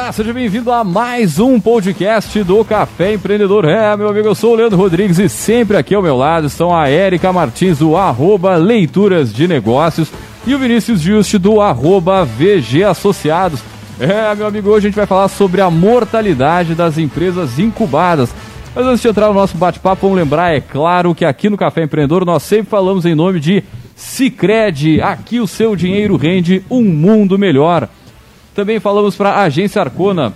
Olá, seja bem-vindo a mais um podcast do Café Empreendedor. É, meu amigo, eu sou o Leandro Rodrigues e sempre aqui ao meu lado estão a Érica Martins do arroba Leituras de Negócios e o Vinícius Juste do arroba VG Associados. É, meu amigo, hoje a gente vai falar sobre a mortalidade das empresas incubadas. Mas antes de entrar no nosso bate-papo, vamos lembrar, é claro, que aqui no Café Empreendedor nós sempre falamos em nome de Cicred. Aqui o seu dinheiro rende um mundo melhor. Também falamos para a agência Arcona.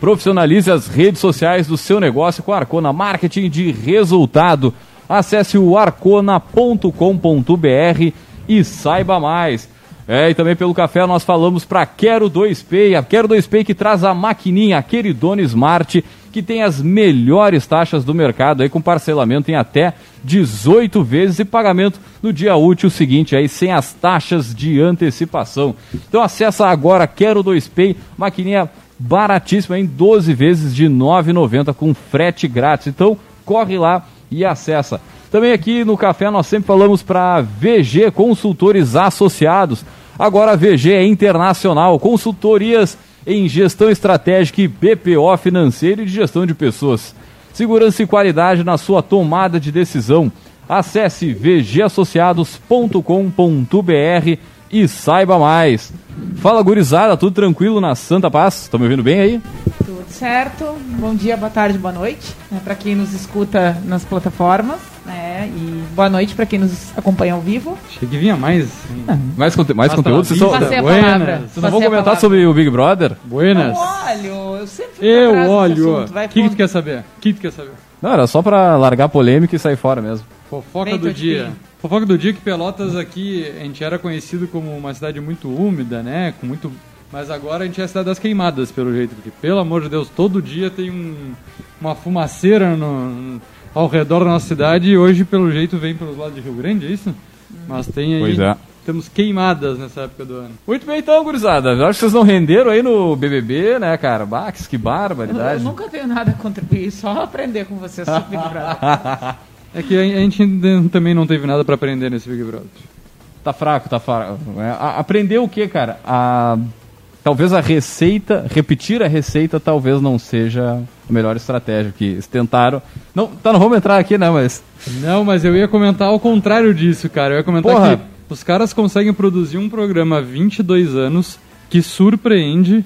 Profissionalize as redes sociais do seu negócio com a Arcona Marketing de resultado. Acesse o arcona.com.br e saiba mais. É, e também pelo café nós falamos para Quero 2Pay, a Quero 2Pay que traz a maquininha, a Queridone Smart, que tem as melhores taxas do mercado aí com parcelamento em até 18 vezes e pagamento no dia útil seguinte aí sem as taxas de antecipação. Então acessa agora Quero 2Pay, maquininha baratíssima em 12 vezes de 9,90 com frete grátis. Então corre lá e acessa. Também aqui no café nós sempre falamos para VG Consultores Associados. Agora a VG é internacional, consultorias em gestão estratégica e BPO financeiro e de gestão de pessoas. Segurança e qualidade na sua tomada de decisão. Acesse vgassociados.com.br e saiba mais. Fala gurizada, tudo tranquilo na Santa Paz? Estão me ouvindo bem aí? Tudo certo. Bom dia, boa tarde, boa noite. Né, para quem nos escuta nas plataformas. Né, e boa noite para quem nos acompanha ao vivo. Achei que vinha mais. Ah, mais conte mais conteúdo? Vocês, só, palavra. vocês não vão comentar sobre o Big Brother? Buenas. Eu olho, eu sempre Eu olho. O que, que tu quer saber? O que, tu quer saber? Não, era só pra largar polêmica e sair fora mesmo. Fofoca Vem, do dia. Fofoca do dia que Pelotas aqui, a gente era conhecido como uma cidade muito úmida, né? Com muito. Mas agora a gente é a cidade das queimadas, pelo jeito. Porque, pelo amor de Deus, todo dia tem um, uma fumaceira no, ao redor da nossa cidade e hoje, pelo jeito, vem pelos lados de Rio Grande, é isso? Mas tem aí. Pois é. Temos queimadas nessa época do ano. Muito bem então, gurizada. Eu acho que vocês não renderam aí no BBB, né, cara? Bax, que Eu, barbaridade. eu nunca tenho nada a contribuir, só aprender com vocês sobre Big Brother. É que a a gente também não teve nada pra aprender nesse Big Brother. Tá fraco, tá fraco. É, a- aprender o que, cara? A, talvez a receita, repetir a receita talvez não seja a melhor estratégia que eles tentaram. Não, tá, não vamos entrar aqui, né, mas... Não, mas eu ia comentar ao contrário disso, cara. Eu ia comentar Porra. que os caras conseguem produzir um programa há 22 anos que surpreende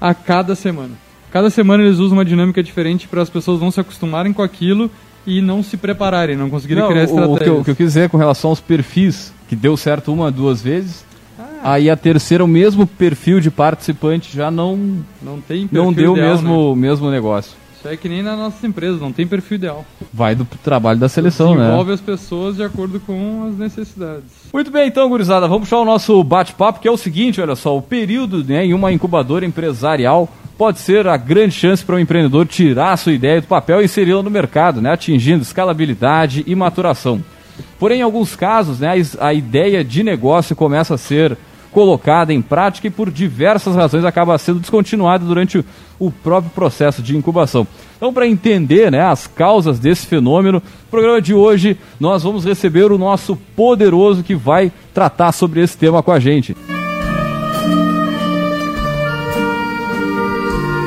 a cada semana. Cada semana eles usam uma dinâmica diferente para as pessoas não se acostumarem com aquilo e não se prepararem, não conseguirem Não, criar o, o, que eu, o que eu quis dizer com relação aos perfis, que deu certo uma, duas vezes, aí a terceira, o mesmo perfil de participante já não, Não tem perfil não deu o ideal, né? mesmo, mesmo negócio. Isso é que nem nas nossas empresas, não tem perfil ideal. Vai do trabalho da seleção, né? Desenvolve as pessoas de acordo com as necessidades. Muito bem, então, gurizada, vamos puxar o nosso bate-papo, que é o seguinte, olha só, o período né, em uma incubadora empresarial pode ser a grande chance para o empreendedor tirar a sua ideia do papel e inseri-la no mercado, né, atingindo escalabilidade e maturação. Porém, em alguns casos, né, a ideia de negócio começa a ser colocada em prática e por diversas razões acaba sendo descontinuada durante o, próprio processo de incubação. Então, para entender né, as causas desse fenômeno, no programa de hoje nós vamos receber o nosso poderoso que vai tratar sobre esse tema com a gente.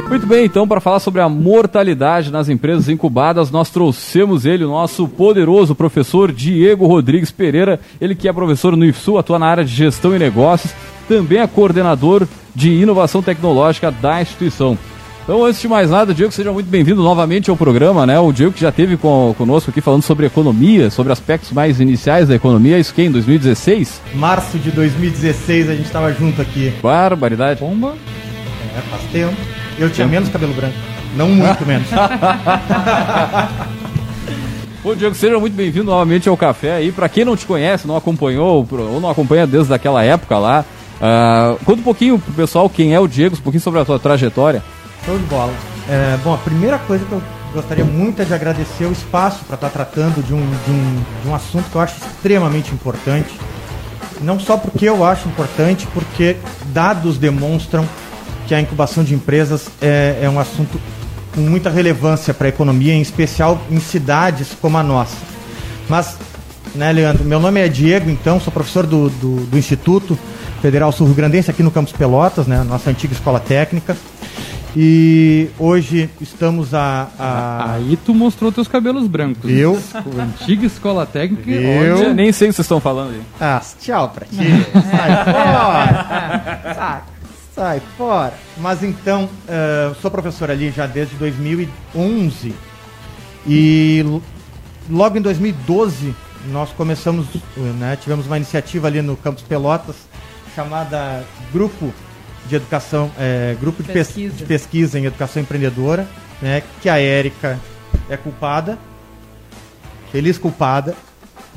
Muito bem, então, para falar sobre a mortalidade nas empresas incubadas, nós trouxemos ele, o nosso poderoso professor Diego Rodrigues Pereira, ele que é professor no IFSU, atua na área de gestão e negócios, também é coordenador de inovação tecnológica da instituição. Então, antes de mais nada, Diego, seja muito bem-vindo novamente ao programa, né? O Diego que já esteve com, conosco aqui falando sobre economia, sobre aspectos mais iniciais da economia, isso que em 2016? Março de 2016 a gente tava junto aqui. Barbaridade. Bomba? É, faz tempo. Eu tinha menos cabelo branco. Não muito menos. Ô Diego, seja muito bem-vindo novamente ao café aí. Pra quem não te conhece, não acompanhou ou não acompanha desde aquela época lá, ah, conta um pouquinho pro pessoal quem é o Diego, um pouquinho sobre a tua trajetória. Show de bola. É, bom, a primeira coisa que eu gostaria muito é de agradecer o espaço para estar tratando de um, de, um, de um assunto que eu acho extremamente importante. Não só porque eu acho importante, porque dados demonstram que a incubação de empresas é, é um assunto com muita relevância para a economia, em especial em cidades como a nossa. Mas né, Leandro? Meu nome é Diego, então, sou professor do, do, do Instituto Federal Sul Grandense aqui no Campus Pelotas, né, nossa antiga escola técnica. E hoje estamos a. a... Aí tu mostrou teus cabelos brancos. Eu? Antiga escola técnica. Eu? Eu nem sei o que vocês estão falando aí. Ah, tchau pra ti. Sai fora. Sai, fora. Mas então, eh, sou professor ali já desde 2011. E logo em 2012 nós começamos, né, tivemos uma iniciativa ali no Campus Pelotas chamada Grupo de Educação, eh, Grupo de, Pes- Pesquisa. de Pesquisa em Educação Empreendedora, né, que a Érica é culpada, feliz culpada.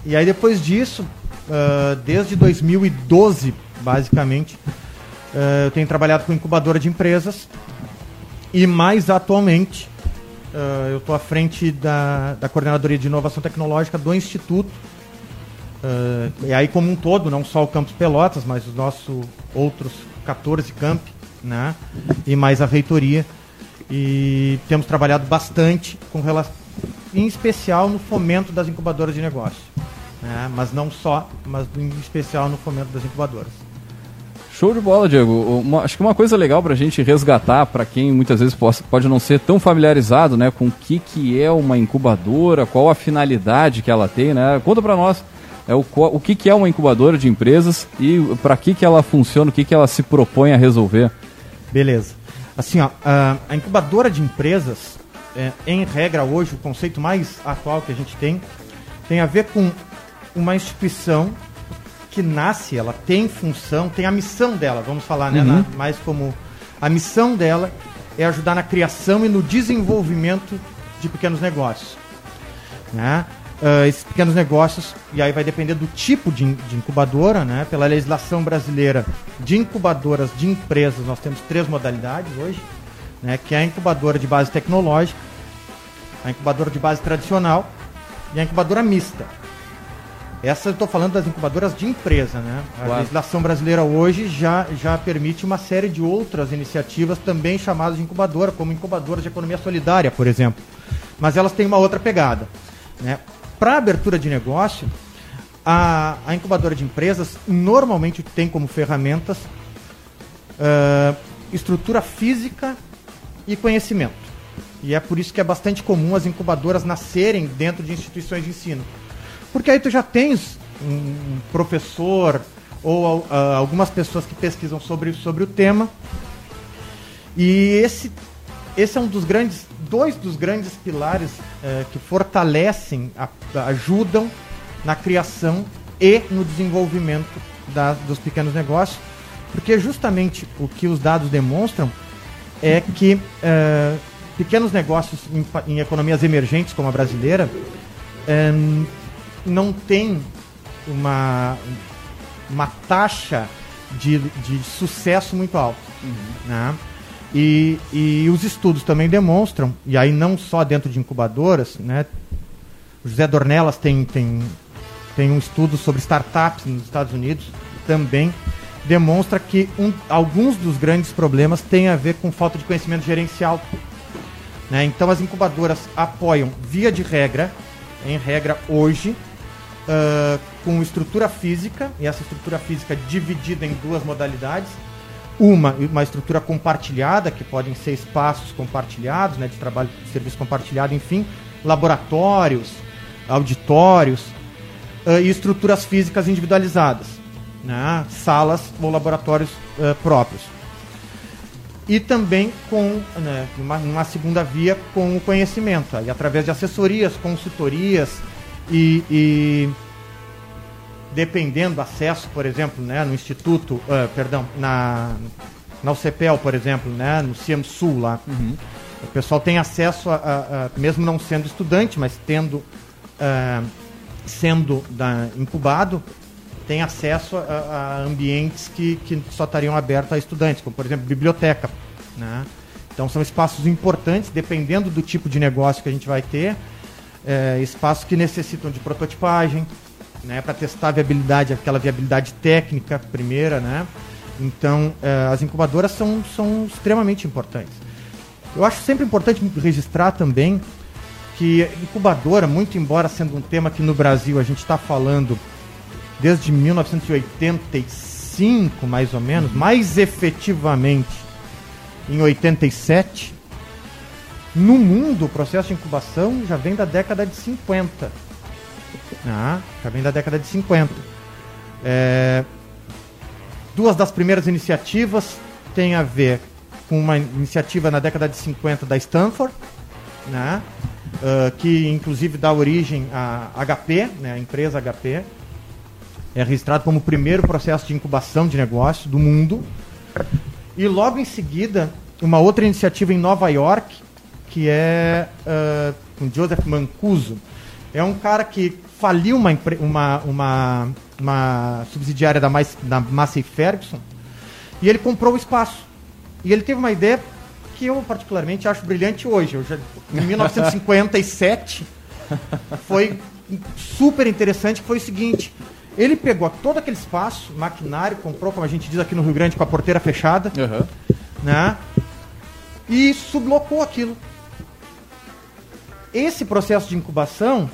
E aí depois disso, ah, desde 2012, basicamente, ah, eu tenho trabalhado com incubadora de empresas e mais atualmente ah, eu estou à frente da, da coordenadoria de inovação tecnológica do Instituto. Ah, e aí como um todo, não só o Campus Pelotas, mas os nossos outros 14 campi, né? E mais a reitoria. E temos trabalhado bastante com relação, em especial no fomento das incubadoras de negócio. Né? Mas não só, mas em especial no fomento das incubadoras. Show de bola, Diego. Uma- acho que uma coisa legal pra gente resgatar, pra quem muitas vezes possa- pode não ser tão familiarizado né, com o que, que é uma incubadora, qual a finalidade que ela tem, né? Conta pra nós é, o, o que, que é uma incubadora de empresas e pra que, que ela funciona, o que, que ela se propõe a resolver. Beleza. Assim, ó, a, a incubadora de empresas, é, em regra hoje, o conceito mais atual que a gente tem, tem a ver com uma instituição que nasce, ela tem função, tem a missão dela, vamos falar, né? na- mais como a missão dela é ajudar na criação e no desenvolvimento de pequenos negócios. Né? Ah, esses pequenos negócios, e aí vai depender do tipo de, in- de incubadora, né? pela legislação brasileira de incubadoras de empresas, nós temos três modalidades hoje, né? que é a incubadora de base tecnológica, a incubadora de base tradicional e a incubadora mista. Essa eu estou falando das incubadoras de empresa, né? A Claro. legislação brasileira hoje já, já permite uma série de outras iniciativas também chamadas de incubadora, como incubadoras de economia solidária, por exemplo. Mas elas têm uma outra pegada. Né? Para abertura de negócio, a, a incubadora de empresas normalmente tem como ferramentas ah, estrutura física e conhecimento. E é por isso que é bastante comum as incubadoras nascerem dentro de instituições de ensino. Porque aí tu já tens um professor ou ah, algumas pessoas que pesquisam sobre, sobre o tema. E esse, esse é um dos grandes, dois dos grandes pilares eh, que fortalecem, a- ajudam na criação e no desenvolvimento da- dos pequenos negócios, porque justamente o que os dados demonstram é que eh, pequenos negócios em, em economias emergentes como a brasileira eh, não têm uma, uma taxa de, de sucesso muito alta. né? E, e os estudos também demonstram, e aí não só dentro de incubadoras, né? O José Dornelas tem, tem, tem um estudo sobre startups nos Estados Unidos, também demonstra que um- alguns dos grandes problemas têm a ver com falta de conhecimento gerencial. né? Então as incubadoras apoiam, via de regra, em regra hoje, ah, com estrutura física, e essa estrutura física dividida em duas modalidades. Uma, uma estrutura compartilhada, que podem ser espaços compartilhados, né, de trabalho de serviço compartilhado, enfim, laboratórios, auditórios, ah, e estruturas físicas individualizadas, né, salas ou laboratórios ah, próprios. E também com né, uma, uma segunda via com o conhecimento, aí, através de assessorias, consultorias e, e dependendo acesso, por exemplo, né, no instituto, ah, perdão, na na UCPEL, por exemplo, né, no CIEM Sul lá, o pessoal tem acesso a, a- a- mesmo não sendo estudante, mas tendo ah, sendo da- incubado, tem acesso a, a ambientes que, que só estariam abertos a estudantes, como por exemplo biblioteca, né? Então são espaços importantes, dependendo do tipo de negócio que a gente vai ter, é, espaços que necessitam de prototipagem, né, para testar a viabilidade, aquela viabilidade técnica primeira, né? Então, é, as incubadoras são, são extremamente importantes. Eu acho sempre importante registrar também que incubadora, muito embora sendo um tema que no Brasil a gente está falando desde 1985, mais ou menos, mais efetivamente em 87, no mundo o processo de incubação já vem da década de 50. Ah, já vem da década de 50. É, duas das primeiras iniciativas têm a ver com uma iniciativa na década de 50 da Stanford, né? Uh, que inclusive dá origem à HP, né, a empresa HP. É registrado como o primeiro processo de incubação de negócio do mundo. E logo em seguida, uma outra iniciativa em Nova York, que é uh, com Joseph Mancuso. É um cara que faliu uma, uma, uma, uma subsidiária da, Mais, da Massey Ferguson e ele comprou o espaço. E ele teve uma ideia que eu particularmente acho brilhante hoje. Eu já, em 1957 foi super interessante, que foi o seguinte. Ele pegou todo aquele espaço, maquinário, comprou, como a gente diz aqui no Rio Grande, com a porteira fechada, uhum. né? E sublocou aquilo. Esse processo de incubação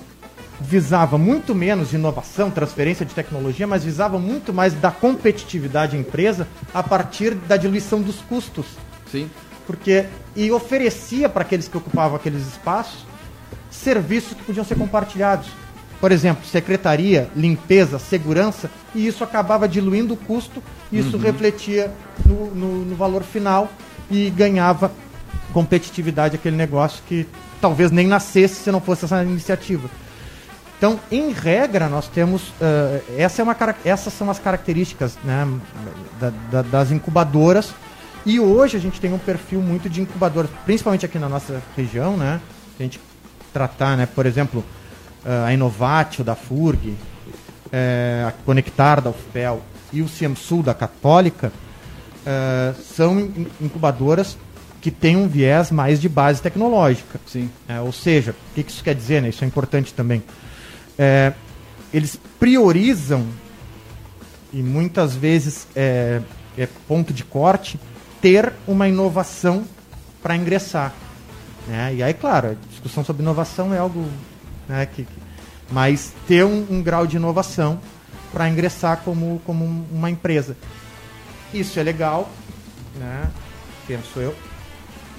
visava muito menos inovação, transferência de tecnologia, mas visava muito mais da competitividade da empresa a partir da diluição dos custos. Sim. Porque e oferecia para aqueles que ocupavam aqueles espaços serviços que podiam ser compartilhados. Por exemplo, secretaria, limpeza, segurança, e isso acabava diluindo o custo, e isso uhum. refletia no, no, no valor final e ganhava competitividade aquele negócio que talvez nem nascesse se não fosse essa iniciativa. Então, em regra, nós temos. Uh, essa é uma, essas são as características né, da, da, das incubadoras. E hoje a gente tem um perfil muito de incubadoras, principalmente aqui na nossa região, né? A gente tratar, né, por exemplo, uh, a Inovatio da FURG, uh, a Conectar da UFPEL e o CIEMSUL da Católica, são incubadoras que têm um viés mais de base tecnológica. Sim. É, ou seja, o que isso quer dizer? Né? Isso é importante também é, eles priorizam e muitas vezes é, é ponto de corte ter uma inovação para ingressar. Né? E aí, claro, a discussão sobre inovação é algo né, que, mas ter um, um grau de inovação para ingressar como, como uma empresa. Isso é legal, né? penso eu,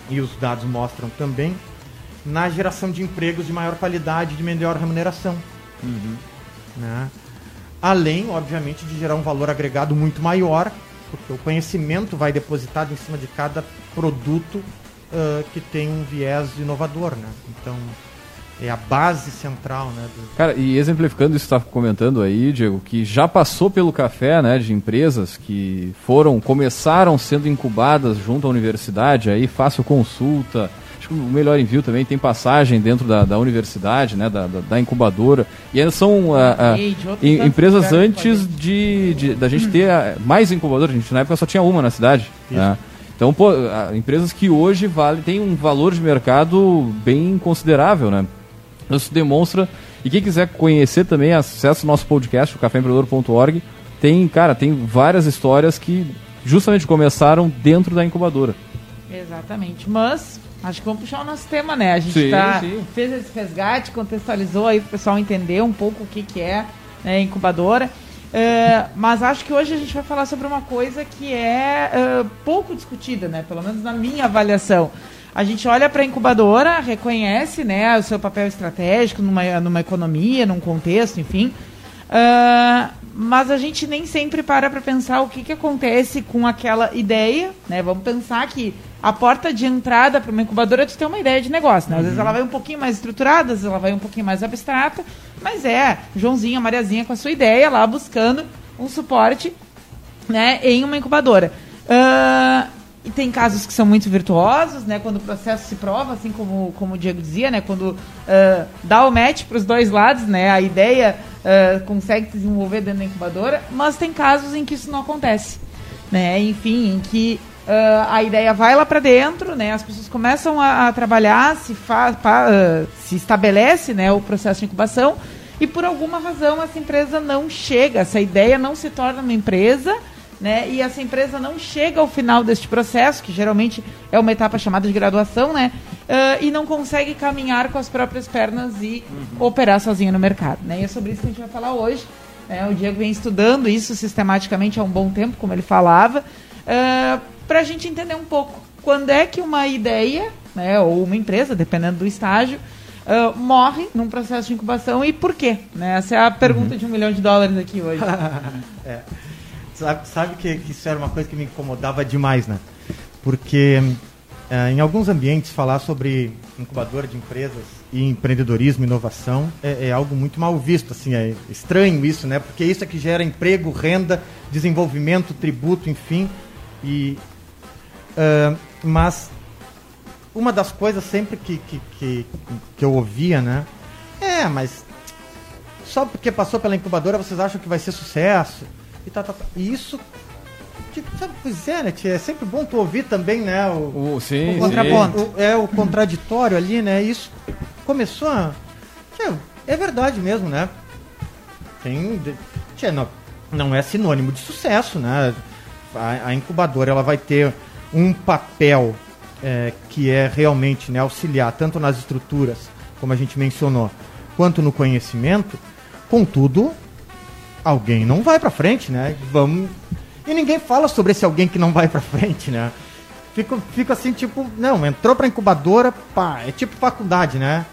e os dados mostram também, na geração de empregos de maior qualidade e de melhor remuneração. Uhum. Né? Além, obviamente, de gerar um valor agregado muito maior, porque o conhecimento vai depositado em cima de cada produto uh, que tem um viés inovador. Né? Então, é a base central, né? Do... Cara, e exemplificando isso que você está comentando aí, Diego, que já passou pelo café, né, de empresas que foram, começaram sendo incubadas junto à universidade, aí fácil consulta, acho que o Melhor Envio também tem passagem dentro da, da universidade, né, da, da, da incubadora. E elas são uh, uh, empresas antes de, de, da gente ter mais incubadoras. A gente na época só tinha uma na cidade. Né? Então, pô, empresas que hoje vale, têm um valor de mercado bem considerável, né? Isso demonstra. E quem quiser conhecer também, acesse o nosso podcast, o caféempreendedor.org. Tem, cara, tem várias histórias que justamente começaram dentro da incubadora. Exatamente. Mas Acho que vamos puxar o nosso tema, né? A gente sim, tá, sim. fez esse resgate, contextualizou aí para o pessoal entender um pouco o que, que é né, incubadora. Uh, mas acho que hoje a gente vai falar sobre uma coisa que é uh, pouco discutida, né? Pelo menos na minha avaliação. A gente olha para a incubadora, reconhece né, o seu papel estratégico numa, numa economia, num contexto, enfim. Uh, mas a gente nem sempre para para pensar o que, que acontece com aquela ideia, né? Vamos pensar que a porta de entrada para uma incubadora é de ter uma ideia de negócio, né? Às uhum. vezes ela vai um pouquinho mais estruturada, às vezes ela vai um pouquinho mais abstrata, mas é Joãozinho, Mariazinha com a sua ideia lá buscando um suporte, né, em uma incubadora. Uh, e tem casos que são muito virtuosos, né? Quando o processo se prova, assim como, como o Diego dizia, né? Quando uh, dá o match para os dois lados, né? A ideia uh, consegue se desenvolver dentro da incubadora, mas tem casos em que isso não acontece, né? Enfim, em que uh, a ideia vai lá para dentro, né? As pessoas começam a, a trabalhar, se, faz, uh, se estabelece, né, o processo de incubação e por alguma razão essa empresa não chega, essa ideia não se torna uma empresa né? E essa empresa não chega ao final deste processo, que geralmente é uma etapa chamada de graduação, né? Uh, e não consegue caminhar com as próprias pernas e uhum. operar sozinha no mercado, né? E é sobre isso que a gente vai falar hoje. Né? O Diego vem estudando isso sistematicamente há um bom tempo, como ele falava, uh, para a gente entender um pouco quando é que uma ideia, né, ou uma empresa, dependendo do estágio, uh, morre num processo de incubação e por quê? Né? Essa é a pergunta uhum. de um milhão de dólares aqui hoje. é. Sabe, sabe que, que, isso era uma coisa que me incomodava demais, né? Porque uh, em alguns ambientes falar sobre incubadora de empresas e empreendedorismo, inovação é, é, algo muito mal visto, assim, é estranho isso, né? Porque isso é que gera emprego, renda, desenvolvimento, tributo, enfim. E, uh, mas uma das coisas sempre que, que, que, que eu ouvia, né? É, mas só porque passou pela incubadora vocês acham que vai ser sucesso? E, tá, tá, tá. e isso tipo, sabe, pois é, né, tia? É sempre bom tu ouvir também, né? O, o, sim, o contraponto. O, é o contraditório ali, né? Isso começou a. Tia, é verdade mesmo, né? Tem. Tia, não, não é sinônimo de sucesso, né? A, a incubadora ela vai ter um papel é, que é realmente né, auxiliar tanto nas estruturas, como a gente mencionou, quanto no conhecimento. Contudo, alguém não vai para frente, né? Vamos e ninguém fala sobre esse alguém que não vai para frente, né? Fico, fico assim, tipo, não, entrou pra incubadora, pá, é tipo faculdade, né?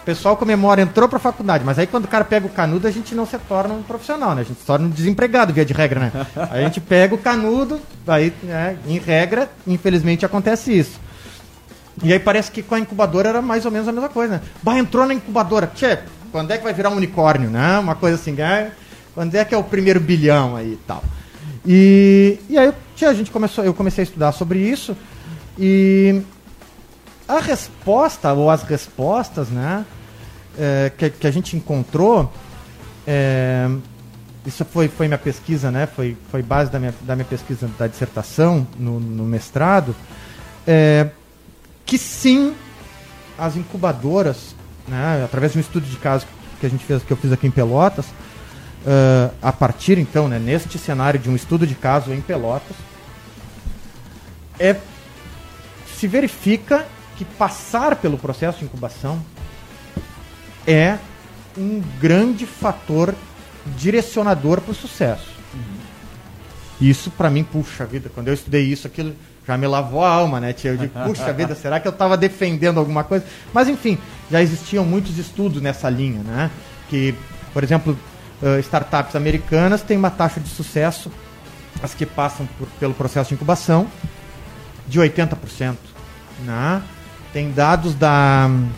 O pessoal comemora, entrou pra faculdade, mas aí quando o cara pega o canudo, a gente não se torna um profissional, né? A gente se torna um desempregado, via de regra, né? Aí a gente pega o canudo, aí, né, em regra, infelizmente acontece isso. E aí parece que com a incubadora era mais ou menos a mesma coisa, né? Bah, entrou na incubadora, tchê, quando é que vai virar um unicórnio, né? Uma coisa assim, né? Quando é que é o primeiro bilhão aí e tal. E, e aí a gente começou, eu comecei a estudar sobre isso e a resposta, ou as respostas, né, é, que, que, a gente encontrou, é, isso foi, foi minha pesquisa, né, foi, foi base da minha, da minha pesquisa da dissertação no, no mestrado, é, que sim, as incubadoras, né, através de um estudo de caso que a gente fez, que eu fiz aqui em Pelotas, uh, a partir então, né, neste cenário de um estudo de caso em Pelotas, é, se verifica que passar pelo processo de incubação é um grande fator direcionador para o sucesso. Uhum. Isso, para mim, puxa vida, quando eu estudei isso, aquilo já me lavou a alma, né, tia? Eu digo, puxa vida, será que eu estava defendendo alguma coisa? Mas, enfim, já existiam muitos estudos nessa linha, né? Que, por exemplo, uh, startups americanas têm uma taxa de sucesso, as que passam por, pelo processo de incubação, de 80%. Né? Tem dados da um,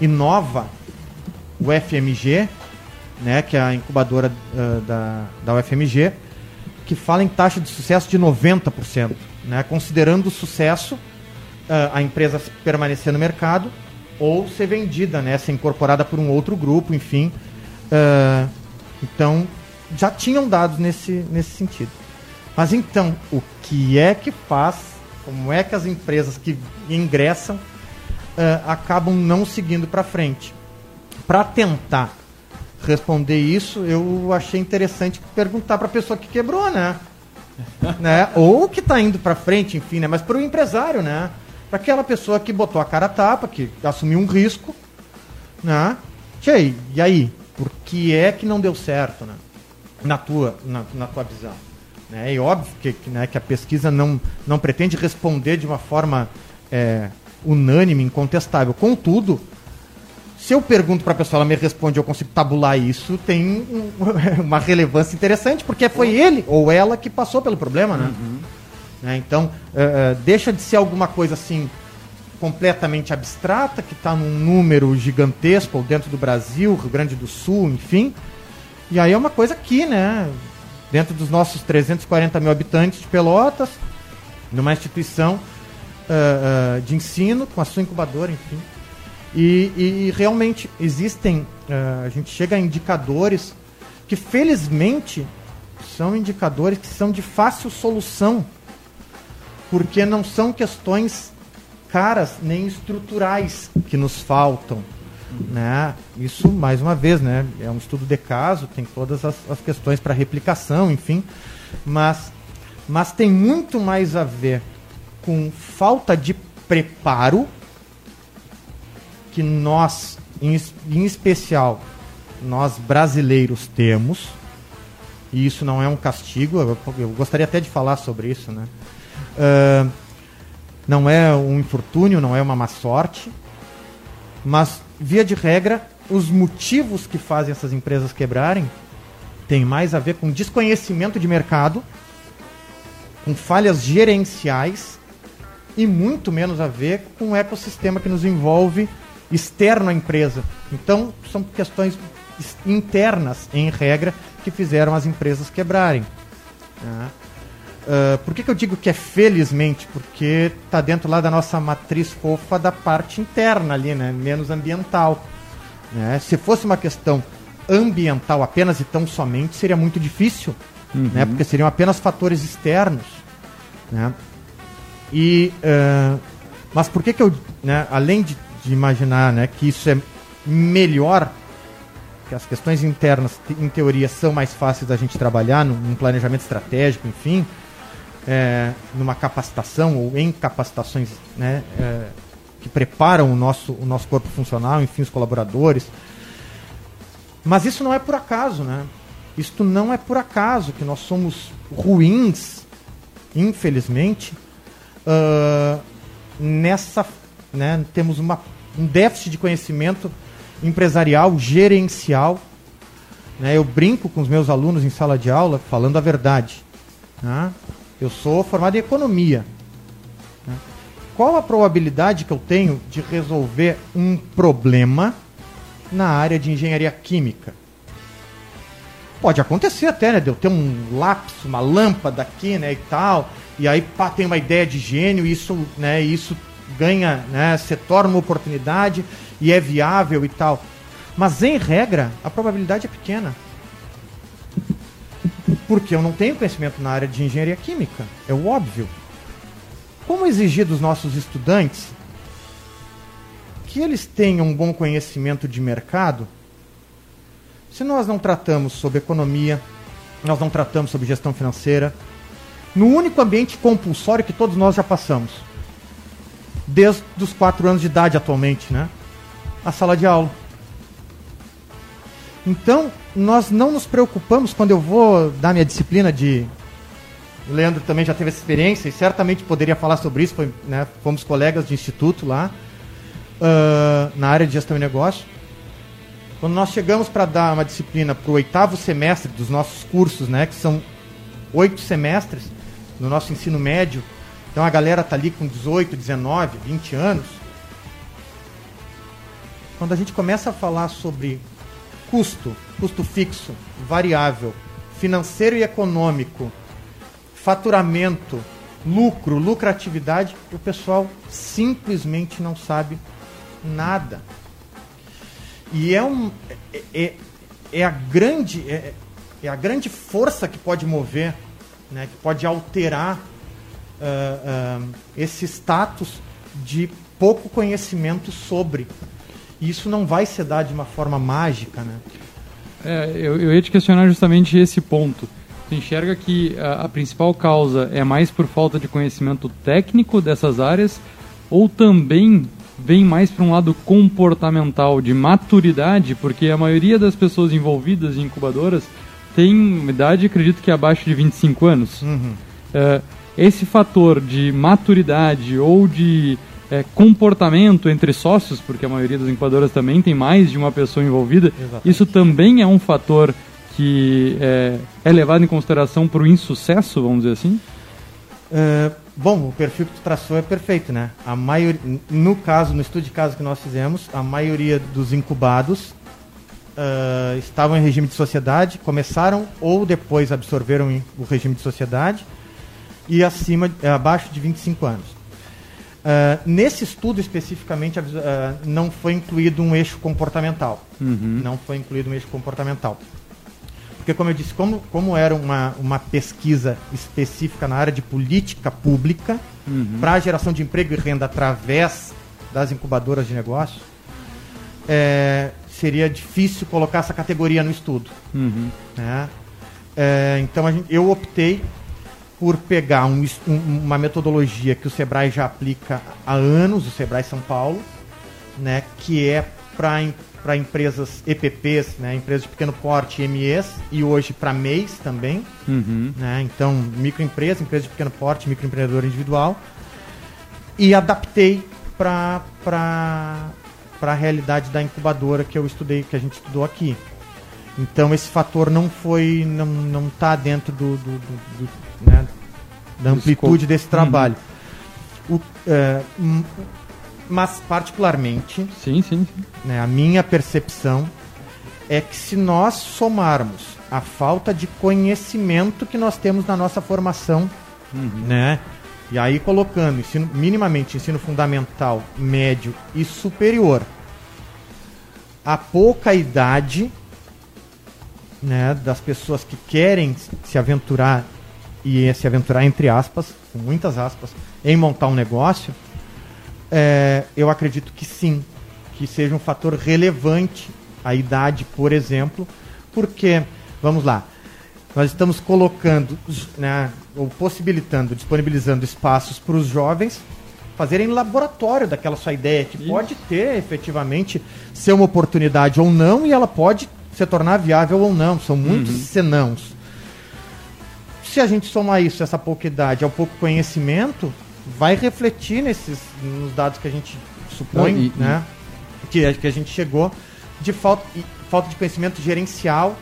Inova, o FMG, né, que é a incubadora uh, da, da UFMG, que fala em taxa de sucesso de 90%. Né, considerando o sucesso, uh, a empresa permanecer no mercado ou ser vendida, né, ser incorporada por um outro grupo, enfim. Uh, então, já tinham dados nesse, nesse sentido. Mas então, o que é que faz, como é que as empresas que ingressam uh, acabam não seguindo para frente? Para tentar responder isso, eu achei interessante perguntar para a pessoa que quebrou, né? né? Ou que está indo para frente, enfim, né? Mas para o empresário, né? Para aquela pessoa que botou a cara a tapa, que assumiu um risco, né? Tchê, e aí? Por que é que não deu certo, né? Na tua, na, na tua visão. Né? E óbvio que, né, que a pesquisa não, não pretende responder de uma forma é, unânime, incontestável. Contudo, se eu pergunto para a pessoa, ela me responde, eu consigo tabular isso, tem um, uma relevância interessante, porque foi ele ou ela que passou pelo problema, né? Uhum. né? Então, uh, deixa de ser alguma coisa assim completamente abstrata, que está num número gigantesco dentro do Brasil, Rio Grande do Sul, enfim. E aí é uma coisa aqui, né? Dentro dos nossos 340 mil habitantes de Pelotas, numa instituição uh, uh, de ensino, com a sua incubadora, enfim. E, e realmente existem, uh, a gente chega a indicadores que felizmente são indicadores que são de fácil solução, porque não são questões caras nem estruturais que nos faltam. Né? Isso, mais uma vez, né? é um estudo de caso, tem todas as, as questões para replicação, enfim, mas mas tem muito mais a ver com falta de preparo que nós, em, em especial, nós brasileiros temos, e isso não é um castigo, eu, eu gostaria até de falar sobre isso, né? Uh, não é um infortúnio, não é uma má sorte, mas, via de regra, os motivos que fazem essas empresas quebrarem têm mais a ver com desconhecimento de mercado, com falhas gerenciais e muito menos a ver com o ecossistema que nos envolve externo à empresa. Então, são questões internas, em regra, que fizeram as empresas quebrarem. Né? Uh, por que, que eu digo que é felizmente? Porque está dentro lá da nossa matriz fofa da parte interna ali, né? menos ambiental. Né? Se fosse uma questão ambiental apenas e tão somente, seria muito difícil, uhum. né? porque seriam apenas fatores externos. Né? E, uh, mas por que, que eu, né, além de, de imaginar né, que isso é melhor que as questões internas, em teoria, são mais fáceis da gente trabalhar num, num planejamento estratégico, enfim, é, numa capacitação ou em capacitações né, é, que preparam o nosso, o nosso corpo funcional, enfim, os colaboradores. Mas isso não é por acaso, né? Isto não é por acaso que nós somos ruins, infelizmente, uh, nessa. Né, temos uma, um déficit de conhecimento empresarial, gerencial. Né? Eu brinco com os meus alunos em sala de aula falando a verdade. Né? Eu sou formado em economia. Né? Qual a probabilidade que eu tenho de resolver um problema na área de engenharia química? Pode acontecer até, né? De eu ter um lápis, uma lâmpada aqui, né, e tal, e aí pá, tem uma ideia de gênio, e isso, né, isso ganha, né, se torna uma oportunidade e é viável e tal. Mas em regra, a probabilidade é pequena. Porque eu não tenho conhecimento na área de engenharia química, é o óbvio. Como exigir dos nossos estudantes que eles tenham um bom conhecimento de mercado se nós não tratamos sobre economia, nós não tratamos sobre gestão financeira, no único ambiente compulsório que todos nós já passamos, desde os quatro anos de idade atualmente, né? a sala de aula. Então, nós não nos preocupamos quando eu vou dar minha disciplina de. O Leandro também já teve essa experiência e certamente poderia falar sobre isso, foi, né, fomos colegas de instituto lá, uh, na área de gestão e negócio. Quando nós chegamos para dar uma disciplina para o oitavo semestre dos nossos cursos, né, que são oito semestres no nosso ensino médio, então a galera tá ali com 18, 19, 20 anos, quando a gente começa a falar sobre custo, custo fixo, variável, financeiro e econômico, faturamento, lucro, lucratividade, o pessoal simplesmente não sabe nada. E é, um, é, é, é a grande é, é, a grande força que pode mover, né, que pode alterar uh, uh, esse status de pouco conhecimento sobre e isso não vai se dar de uma forma mágica, né? É, eu, eu ia te questionar justamente esse ponto. Você enxerga que a, a, principal causa é mais por falta de conhecimento técnico dessas áreas ou também vem mais para um lado comportamental, de maturidade, porque a maioria das pessoas envolvidas em incubadoras tem idade, acredito que abaixo de 25 anos. Uhum. É, esse fator de maturidade ou de é, comportamento entre sócios, porque a maioria das incubadoras também tem mais de uma pessoa envolvida, Exatamente. isso também é um fator que é, é levado em consideração para o insucesso, vamos dizer assim? Uh, bom, o perfil que tu traçou é perfeito, né? A maioria, no caso, no estudo de caso que nós fizemos, a maioria dos incubados uh, estavam em regime de sociedade, começaram ou depois absorveram o regime de sociedade e acima, abaixo de 25 anos. Uh, nesse estudo especificamente uh, não foi incluído um eixo comportamental. Uhum. Não foi incluído um eixo comportamental. Porque, como eu disse, como, como era uma, uma pesquisa específica na área de política pública uhum. para a geração de emprego e renda através das incubadoras de negócio, é, seria difícil colocar essa categoria no estudo. Uhum. Né? É, então, gente, eu optei por pegar um, um, uma metodologia que o Sebrae já aplica há anos, o Sebrae São Paulo, né, que é para empresas EPPs, né, empresas de pequeno porte, MEs, e hoje para MEIs também. Uhum. Né, então, microempresa, empresa de pequeno porte, microempreendedor individual. E adaptei para a realidade da incubadora que eu estudei, que a gente estudou aqui. Então esse fator não foi, não não está dentro do, do, do, do né, da amplitude desse trabalho. Uhum. O, é, mas particularmente, sim, sim, sim. Né, a minha percepção é que se nós somarmos a falta de conhecimento que nós temos na nossa formação, uhum. né? E aí colocando ensino, minimamente ensino fundamental, médio e superior, a pouca idade né, das pessoas que querem se aventurar e se aventurar entre aspas, com muitas aspas, em montar um negócio, é, eu acredito que sim, que seja um fator relevante a idade, por exemplo, porque, vamos lá, nós estamos colocando, né, ou possibilitando, disponibilizando espaços para os jovens fazerem laboratório daquela sua ideia, que Isso. pode ter efetivamente ser uma oportunidade ou não, e ela pode se tornar viável ou não. São muitos uhum. senãos. Se a gente somar isso, essa pouca idade, ao pouco conhecimento, vai refletir nesses nos dados que a gente supõe, não, e, né? E... Que, que a gente chegou de falta, falta de conhecimento gerencial,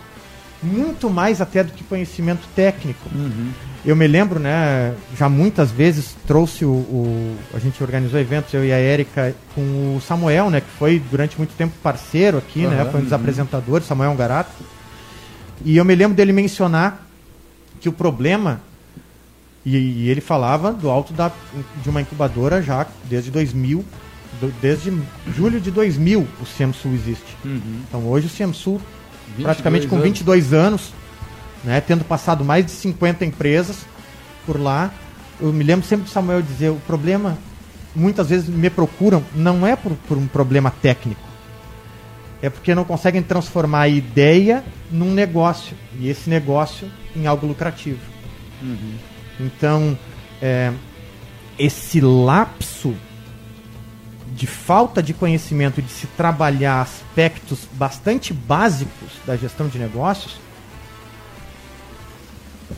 muito mais até do que conhecimento técnico. Uhum. Eu me lembro, né, já muitas vezes trouxe o, o, A gente organizou eventos, eu e a Érica, com o Samuel, né, que foi durante muito tempo parceiro aqui, uhum, né, foi um dos uhum. apresentadores, Samuel Garato. E eu me lembro dele mencionar que o problema. E, e ele falava do alto da, de uma incubadora já desde 2000, do, desde julho de 2000 o CIEMSUL existe. Uhum. Então hoje o CIEMSUL, praticamente com 22 anos, anos né, tendo passado mais de 50 empresas por lá. Eu me lembro sempre do Samuel dizer: o problema, muitas vezes me procuram, não é por, por um problema técnico, é porque não conseguem transformar a ideia num negócio e esse negócio em algo lucrativo. Uhum. Então, é, esse lapso de falta de conhecimento de se trabalhar aspectos bastante básicos da gestão de negócios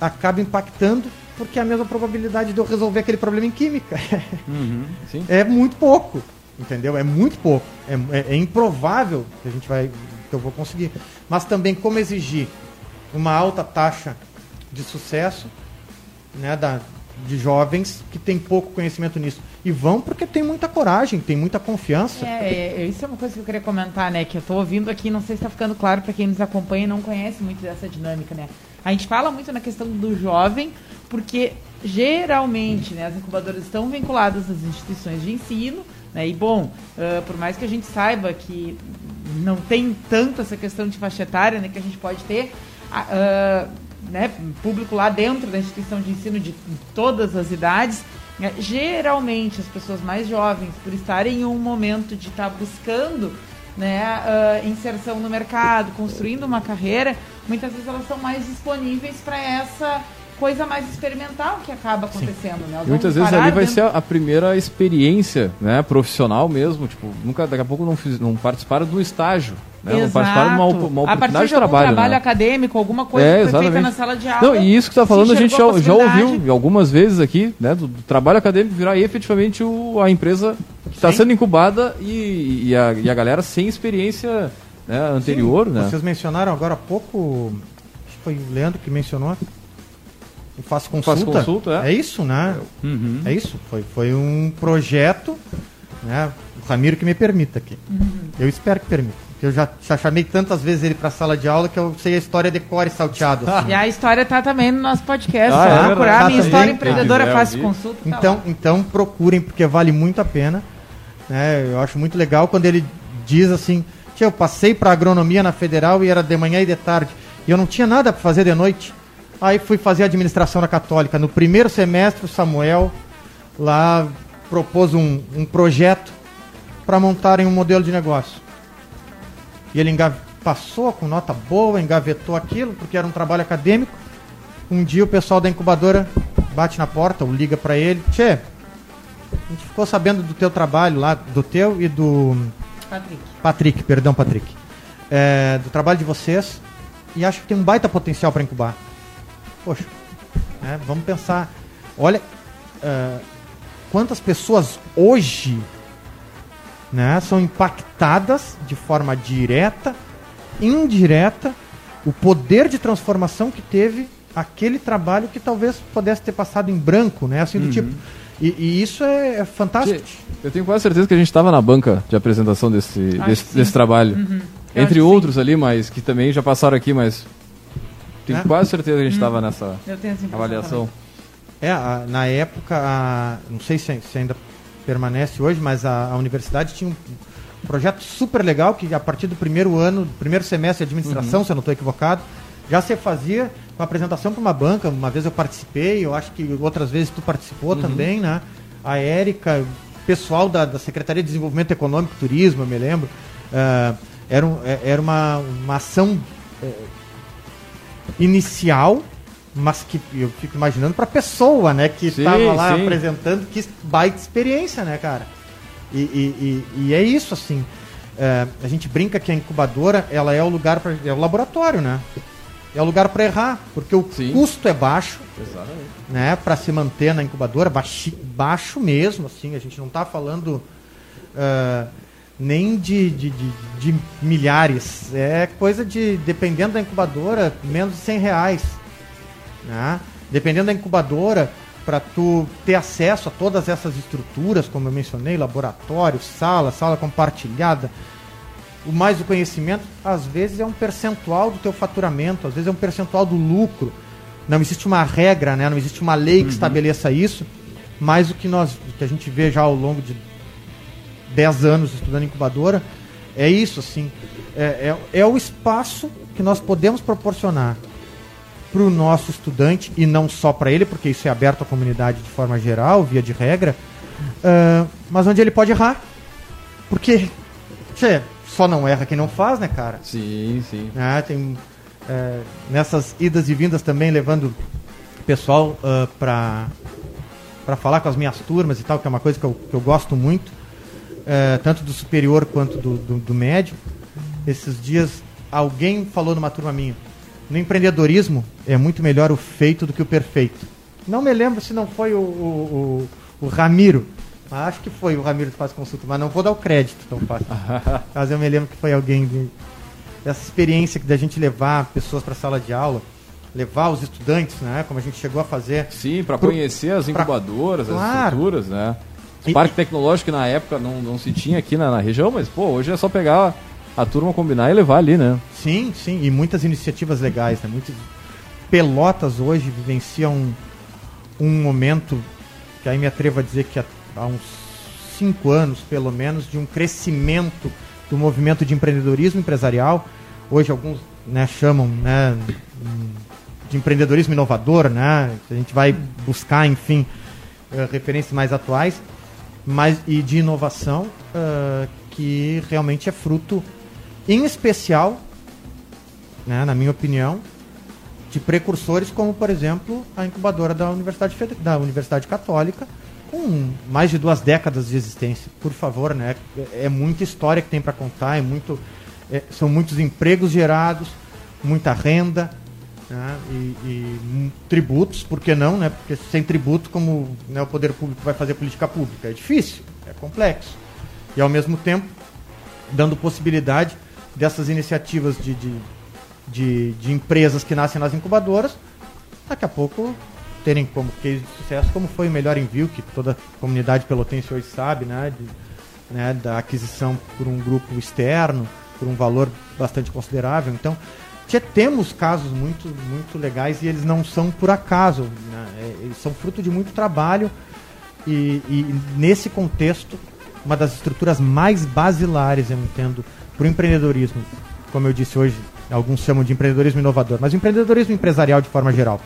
acaba impactando porque é a mesma probabilidade de eu resolver aquele problema em química. Uhum, é muito pouco, entendeu? É muito pouco. É, é, é, improvável que a gente vai, que eu vou conseguir. Mas também como exigir uma alta taxa de sucesso, né, da, de jovens que têm pouco conhecimento nisso. E vão porque tem muita coragem, tem muita confiança. É, é, isso é uma coisa que eu queria comentar, né? Que eu estou ouvindo aqui, não sei se está ficando claro para quem nos acompanha e não conhece muito dessa dinâmica, né? A gente fala muito na questão do jovem, porque geralmente né, as incubadoras estão vinculadas às instituições de ensino, né, e bom, uh, por mais que a gente saiba que não tem tanto essa questão de faixa etária né, que a gente pode ter, uh, né, público lá dentro da instituição de ensino de todas as idades, né, geralmente as pessoas mais jovens, por estarem em um momento de estar tá buscando né, uh, inserção no mercado, construindo uma carreira, muitas vezes elas são mais disponíveis para essa coisa mais experimental que acaba acontecendo, né? E muitas vezes ali vai ser a primeira experiência, né, profissional mesmo, tipo, nunca daqui a pouco não, fiz, não participaram do estágio, né? Exato. Não participaram de uma, uma oportunidade de, de trabalho, trabalho né? acadêmico, alguma coisa é, que foi feita na sala de aula. Não, e isso que você está falando a gente já, já ouviu algumas vezes aqui, né, do, do trabalho acadêmico virar efetivamente o, a empresa que está sendo incubada e, e, a, e a galera sem experiência né, anterior, Sim, né? Vocês mencionaram agora há pouco, acho que foi o Leandro que mencionou, Faço Consulta. Faço Consulta, é? é isso, né? Uhum. É isso. Foi, foi um projeto, né? O Ramiro que me permita aqui. Uhum. Eu espero que permita. Eu já, já chamei tantas vezes ele para a sala de aula que eu sei a história de core salteado. Assim. E a história tá também no nosso podcast. Ah, é, procurar tá minha história empreendedora é, fácil consulta. Tá então, tá então procurem porque vale muito a pena. Né? Eu acho muito legal quando ele diz assim: eu passei para agronomia na federal e era de manhã e de tarde. E eu não tinha nada para fazer de noite. Aí fui fazer administração na Católica. No primeiro semestre, o Samuel lá propôs um, um projeto para montarem um modelo de negócio. E ele passou com nota boa, engavetou aquilo, porque era um trabalho acadêmico. Um dia o pessoal da incubadora bate na porta ou liga para ele, Tchê, a gente ficou sabendo do teu trabalho lá, do teu e do. Patrick. Patrick, perdão, Patrick. É, do trabalho de vocês e acho que tem um baita potencial para incubar. Poxa, né, vamos pensar. Olha, uh, quantas pessoas hoje né, são impactadas de forma direta, indireta, o poder de transformação que teve aquele trabalho que talvez pudesse ter passado em branco, né? Assim do uhum. tipo. E, e, isso é, é, fantástico. Eu tenho quase certeza que a gente estava na banca de apresentação desse, desse, desse, trabalho. Uhum. Entre outros sim. ali, mas que também já passaram aqui, mas tenho é? quase certeza que a gente estava hum. nessa avaliação. É, a, na época, a, não sei se, se, ainda permanece hoje, mas a, a, universidade tinha um projeto super legal que a partir do primeiro ano, primeiro semestre de administração, uhum. se eu não estou equivocado, já se fazia com apresentação para uma banca. Uma vez eu participei, eu acho que outras vezes tu participou uhum. também, né? A Érica, pessoal da, da Secretaria de Desenvolvimento Econômico e Turismo, eu me lembro. Uh, era, um, é, era uma, uma ação uh, inicial, mas que eu fico imaginando para a pessoa, né, que estava lá sim. apresentando, que baita experiência, né, cara? E, e, e, e é isso, assim. É, a gente brinca que a incubadora ela é o lugar para é o laboratório, né? É o lugar para errar, porque o sim. custo é baixo, Exatamente. né? Para se manter na incubadora, baixo, baixo mesmo, assim. A gente não está falando uh, nem de, de, de, de, milhares. É coisa de, dependendo da incubadora, menos de 100 reais. Né? Dependendo da incubadora, para tu ter acesso a todas essas estruturas, como eu mencionei, laboratório, sala, sala compartilhada, o mais o conhecimento, às vezes é um percentual do teu faturamento, às vezes é um percentual do lucro. Não existe uma regra, né? não existe uma lei que uhum. estabeleça isso, mas o que nós, o que a gente vê já ao longo de 10 anos estudando incubadora, é isso, assim. É, é, é o espaço que nós podemos proporcionar para o nosso estudante, e não só para ele, porque isso é aberto à comunidade de forma geral, via de regra, uh, mas onde ele pode errar. Porque tchê, só não erra quem não faz, né, cara? Sim, sim. Ah, tem é, nessas idas e vindas também levando pessoal uh, para para falar com as minhas turmas e tal, que é uma coisa que eu, que eu gosto muito é, tanto do superior quanto do, do, do, médio. Esses dias alguém falou numa turma minha, no empreendedorismo é muito melhor o feito do que o perfeito. Não me lembro se não foi o, o, o, o Ramiro, acho que foi o Ramiro que faz consulta, mas não vou dar o crédito tão fácil. mas eu me lembro que foi alguém de, dessa experiência da gente levar pessoas para a sala de aula levar os estudantes, né? Como a gente chegou a fazer. Sim, para conhecer as incubadoras, pra... as claro. estruturas, né? E, Parque tecnológico na época não, não se tinha aqui na, na, região, mas pô, hoje é só pegar a turma, combinar e levar ali, né? Sim, sim, e muitas iniciativas legais, né? Muitas Pelotas hoje vivenciam um, um momento que aí me atrevo a dizer que há, há uns cinco anos, pelo menos, de um crescimento do movimento de empreendedorismo empresarial. Hoje alguns né, chamam né, de empreendedorismo inovador, né? A gente vai buscar, enfim, uh, referências mais atuais mas, e de inovação uh, que realmente é fruto, em especial, né, na minha opinião, de precursores como, por exemplo, a incubadora da Universidade, da Universidade Católica, com mais de duas décadas de existência. Por favor, né? É, muita história que tem para contar, é muito, é, são muitos empregos gerados, muita renda, né? e, e, tributos, por que não? Né? Porque sem tributo, como né, o poder público vai fazer política pública? É difícil, é complexo. E ao mesmo tempo, dando possibilidade dessas iniciativas de, de, de, de empresas que nascem nas incubadoras, daqui a pouco terem como case de sucesso, como foi o melhor envio, que toda a comunidade pelotense hoje sabe, né, de, né, da aquisição por um grupo externo, por um valor bastante considerável. Então, temos casos muito, muito legais e eles não são por acaso, né? É, eles são fruto de muito trabalho e, e, nesse contexto, uma das estruturas mais basilares, eu entendo, para o empreendedorismo, como eu disse hoje, alguns chamam de empreendedorismo inovador, mas empreendedorismo empresarial de forma geral,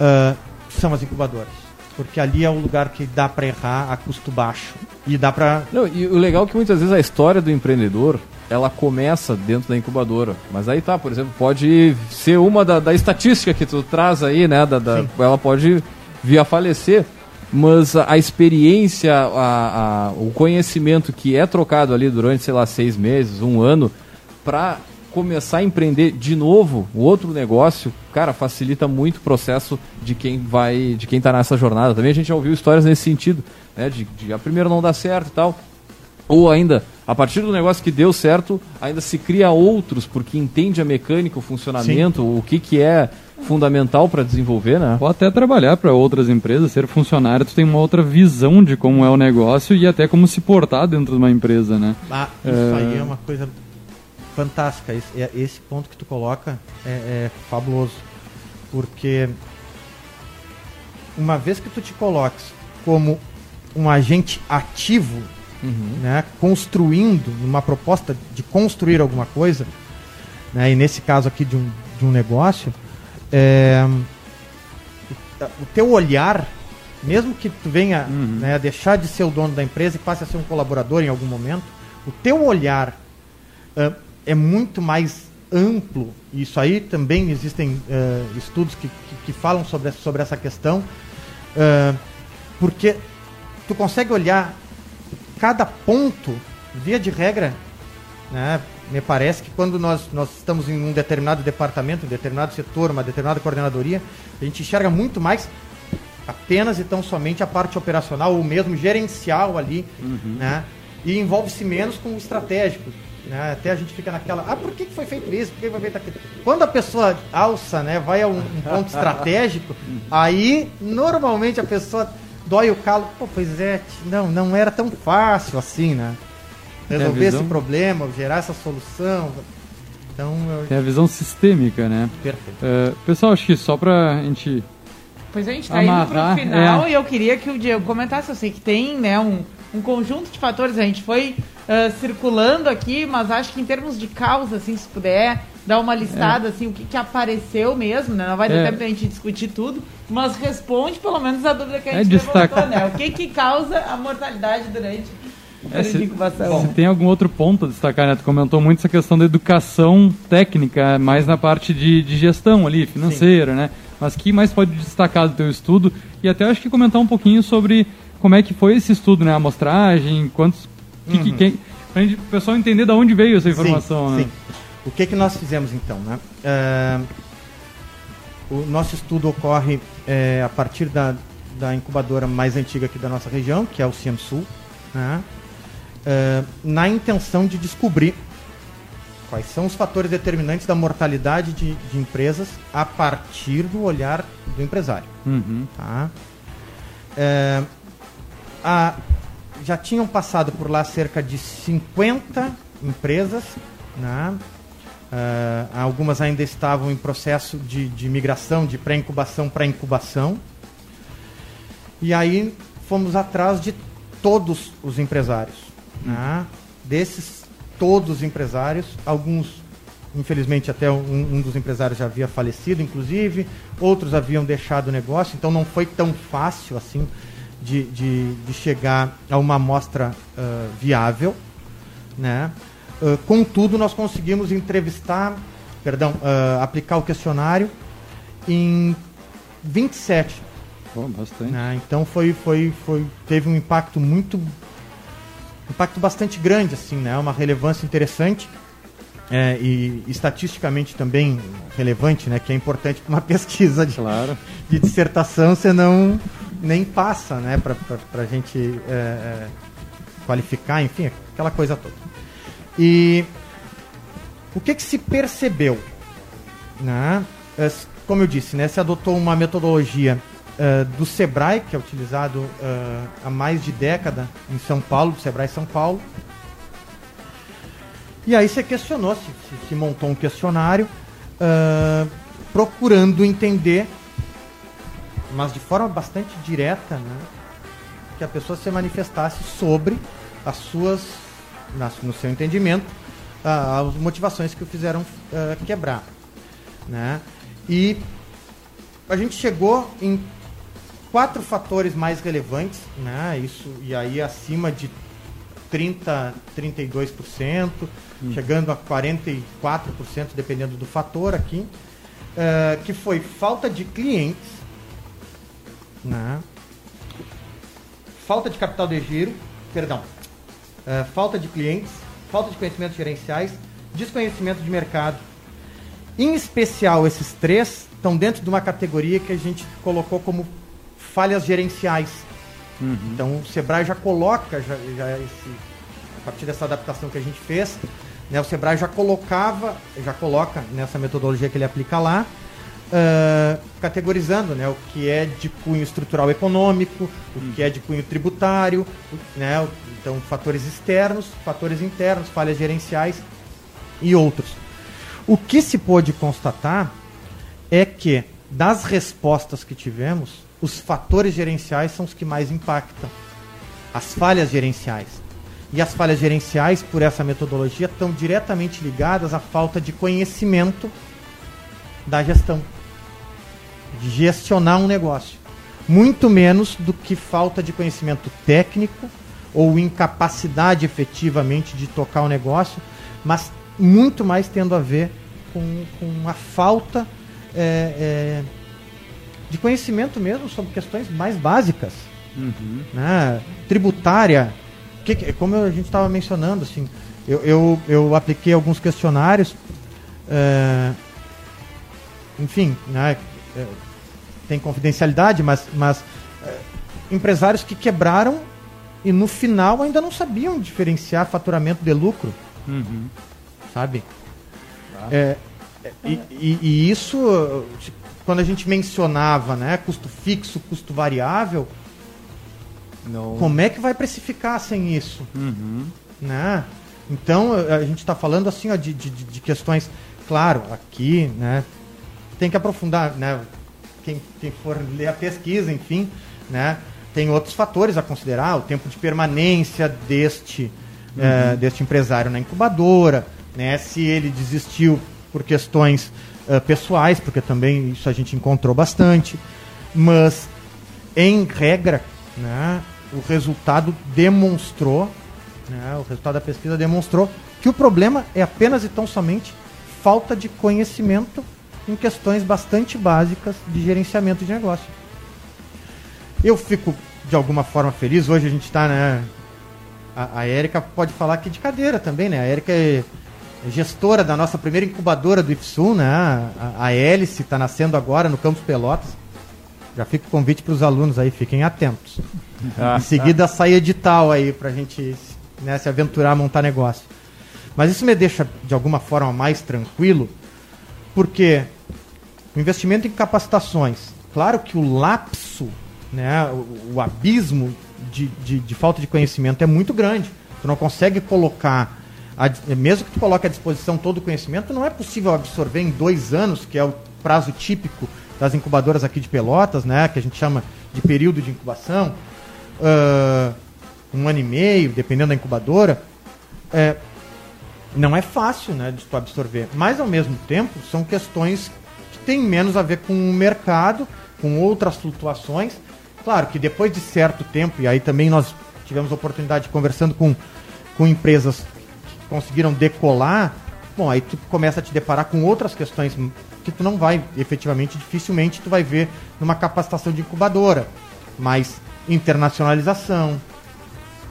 uh, são as incubadoras. Porque ali é o lugar que dá para errar a custo baixo. E dá para. E o legal é que muitas vezes a história do empreendedor ela começa dentro da incubadora. Mas aí tá, por exemplo, pode ser uma da, da estatística que tu traz aí, né? Da, da ela pode vir a falecer, mas a, experiência, a, a, o conhecimento que é trocado ali durante, sei lá, seis meses, um ano, para começar a empreender de novo outro negócio, cara, facilita muito o processo de quem vai, de quem está nessa jornada. Também a gente já ouviu histórias nesse sentido, né? De, de a primeira não dar certo e tal. Ou ainda, a partir do negócio que deu certo, ainda se cria outros, porque entende a mecânica, o funcionamento, Sim. o que, que é fundamental para desenvolver, né? Ou até trabalhar para outras empresas, ser funcionário, tu tem uma outra visão de como é o negócio e até como se portar dentro de uma empresa, né? Ah, isso é... aí é uma coisa fantástica. Esse, é, esse ponto que tu coloca é, é fabuloso. Porque uma vez que tu te coloques como um agente ativo uhum. né, construindo uma proposta de construir alguma coisa, né, e nesse caso aqui de um, de um negócio, é, o teu olhar, mesmo que tu venha uhum. né, deixar de ser o dono da empresa e passe a ser um colaborador em algum momento, o teu olhar uh, é muito mais amplo. Isso aí também existem uh, estudos que, que, que, falam sobre, sobre essa questão, uh, porque tu consegue olhar cada ponto, via de regra, né, me parece que quando nós, nós estamos em um determinado departamento, um determinado setor, uma determinada coordenadoria, a gente enxerga muito mais apenas e tão somente a parte operacional ou mesmo gerencial ali, uhum. né? E envolve-se menos com o estratégico. Né? Até a gente fica naquela, ah, por que foi feito isso? Por que foi feito aquilo? Quando a pessoa alça, né, vai a um, um ponto estratégico, aí normalmente a pessoa dói o calo. Pô, pois é, não, não era tão fácil assim, né? Resolver esse problema, gerar essa solução. Então, eu... Tem a visão sistêmica, né? Perfeito. Uh, pessoal, acho que só pra gente. Pois a gente tá amarrar, indo pro final é. e eu queria que o Diego comentasse. Eu sei que tem, né, um, um conjunto de fatores. A gente foi uh, circulando aqui, mas acho que em termos de causa, assim, se puder dar uma listada, é. assim, o que, que apareceu mesmo, né? Não vai dar é. tempo pra gente discutir tudo, mas responde pelo menos a dúvida que a é gente é levantou, né? O que que causa a mortalidade durante é, se, se, tem algum outro ponto a destacar, né? Tu comentou muito essa questão da educação técnica, mais na parte de, de gestão ali, financeira, Sim. né? Mas que mais pode destacar do teu estudo? E até acho que comentar um pouquinho sobre como é que foi esse estudo, né? A amostragem, quantos... Que, uhum. que, quem, pra gente, o pessoal entender de onde veio essa informação, sim, né? Sim. O que, que nós fizemos então? Né? Uh, o nosso estudo ocorre é, a partir da, da incubadora mais antiga aqui da nossa região, que é o CIEMSUL, né? uh, na intenção de descobrir quais são os fatores determinantes da mortalidade de, de empresas a partir do olhar do empresário. Uhum. Tá? Uh, já tinham passado por lá cerca de 50 empresas, né? Uh, algumas ainda estavam em processo de, de migração, de pré-incubação para incubação. E aí fomos atrás de todos os empresários. Né? Desses todos os empresários, alguns, infelizmente, até um, um, dos empresários já havia falecido, inclusive, outros haviam deixado o negócio, então não foi tão fácil assim de, de, de chegar a uma amostra uh, viável. Né? Uh, contudo, nós conseguimos entrevistar, perdão, uh, aplicar o questionário em 27. Oh, bastante. Né? Então foi, foi, foi, teve um impacto muito, impacto bastante grande, assim, né? Uma relevância interessante é, e estatisticamente também relevante, né? Que é importante para uma pesquisa de, claro. de dissertação, você não nem passa, né? Para a gente é, é, qualificar, enfim, aquela coisa toda. E o que, que se percebeu? Né? É, como eu disse, né, se adotou uma metodologia uh, do Sebrae, que é utilizado uh, há mais de década em São Paulo, do Sebrae São Paulo. E aí você questionou, se, se, se montou um questionário uh, procurando entender, mas de forma bastante direta, né, que a pessoa se manifestasse sobre as suas no seu entendimento, as motivações que o fizeram uh, quebrar. Né? E a gente chegou em quatro fatores mais relevantes, né? Isso, e aí acima de 30, 32%, hum. chegando a 44%, dependendo do fator aqui, uh, que foi falta de clientes, Né? Falta de capital de giro, perdão, uh, falta de clientes, falta de conhecimentos gerenciais, desconhecimento de mercado. Em especial, esses três estão dentro de uma categoria que a gente colocou como falhas gerenciais. Uhum. Então, o Sebrae já coloca, já, já esse, a partir dessa adaptação que a gente fez, né, o Sebrae já colocava, já coloca nessa metodologia que ele aplica lá, uh, categorizando né, o que é de cunho estrutural econômico, o que é de cunho tributário, né, então fatores externos, fatores internos, falhas gerenciais e outros. O que se pôde constatar é que das respostas que tivemos, os fatores gerenciais são os que mais impactam. As falhas gerenciais. E as falhas gerenciais, por essa metodologia, estão diretamente ligadas à falta de conhecimento da gestão de gestionar um negócio. Muito menos do que falta de conhecimento técnico ou incapacidade efetivamente de tocar o negócio, mas muito mais tendo a ver com, com a falta é, é, de conhecimento mesmo sobre questões mais básicas. Uhum. Né? Tributária, que, como a gente estava mencionando, assim, eu, eu, eu, apliquei alguns questionários, é, enfim, né, é, tem confidencialidade, mas, mas é, empresários que quebraram e no final ainda não sabiam diferenciar faturamento de lucro. Uhum. Sabe? É, é, e, e, e, isso, quando a gente mencionava né, custo fixo, custo variável, não. como é que vai precificar sem isso? Uhum. Né? Então, a gente está falando assim ó, de, de, de, questões, claro, aqui, né, tem que aprofundar, né, quem, quem for ler a pesquisa, enfim, né, tem outros fatores a considerar, o tempo de permanência deste, uhum. é, deste empresário na incubadora, né, se ele desistiu por questões uh, pessoais, porque também isso a gente encontrou bastante, mas em regra, né, o resultado demonstrou, né, o resultado da pesquisa demonstrou que o problema é apenas e tão somente falta de conhecimento em questões bastante básicas de gerenciamento de negócio. Eu fico de alguma forma feliz. Hoje a gente está, né? A, a Érica pode falar aqui de cadeira também, né? A Érica é gestora da nossa primeira incubadora do IFSU, né? A, a Hélice está nascendo agora no Campus Pelotas. Já fica o convite para os alunos aí, fiquem atentos. em seguida sai edital aí para a gente né, se aventurar a montar negócio. Mas isso me deixa de alguma forma mais tranquilo, porque o investimento em capacitações, claro que o lapso, né, o, o abismo de, de, de, falta de conhecimento é muito grande. Tu não consegue colocar, a, mesmo que tu coloque à disposição todo o conhecimento, não é possível absorver em dois anos, que é o prazo típico das incubadoras aqui de Pelotas, né, que a gente chama de período de incubação, uh, um ano e meio, dependendo da incubadora. É, não é fácil né, de tu absorver. Mas, ao mesmo tempo, são questões tem menos a ver com o mercado, com outras flutuações. Claro que depois de certo tempo, e aí também nós tivemos oportunidade conversando com, com empresas que conseguiram decolar, bom, aí tu começa a te deparar com outras questões que tu não vai, efetivamente, dificilmente tu vai ver numa capacitação de incubadora, mas internacionalização,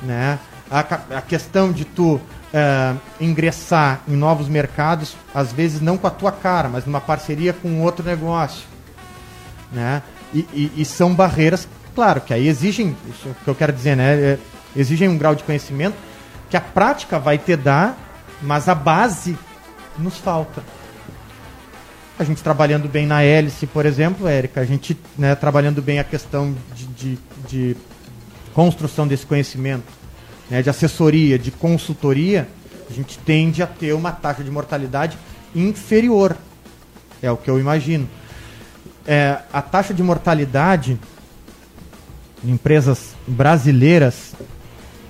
né? A, a questão de tu uh, ingressar em novos mercados, às vezes não com a tua cara, mas numa parceria com outro negócio. Né? E, e, e são barreiras, claro, que aí exigem, isso é o que eu quero dizer, né? É, exigem um grau de conhecimento que a prática vai te dar, mas a base nos falta. A gente trabalhando bem na hélice, por exemplo, Érica, a gente né, trabalhando bem a questão de, de, de construção desse conhecimento né, de assessoria, de consultoria, a gente tende a ter uma taxa de mortalidade inferior. É o que eu imagino. É, a taxa de mortalidade em empresas brasileiras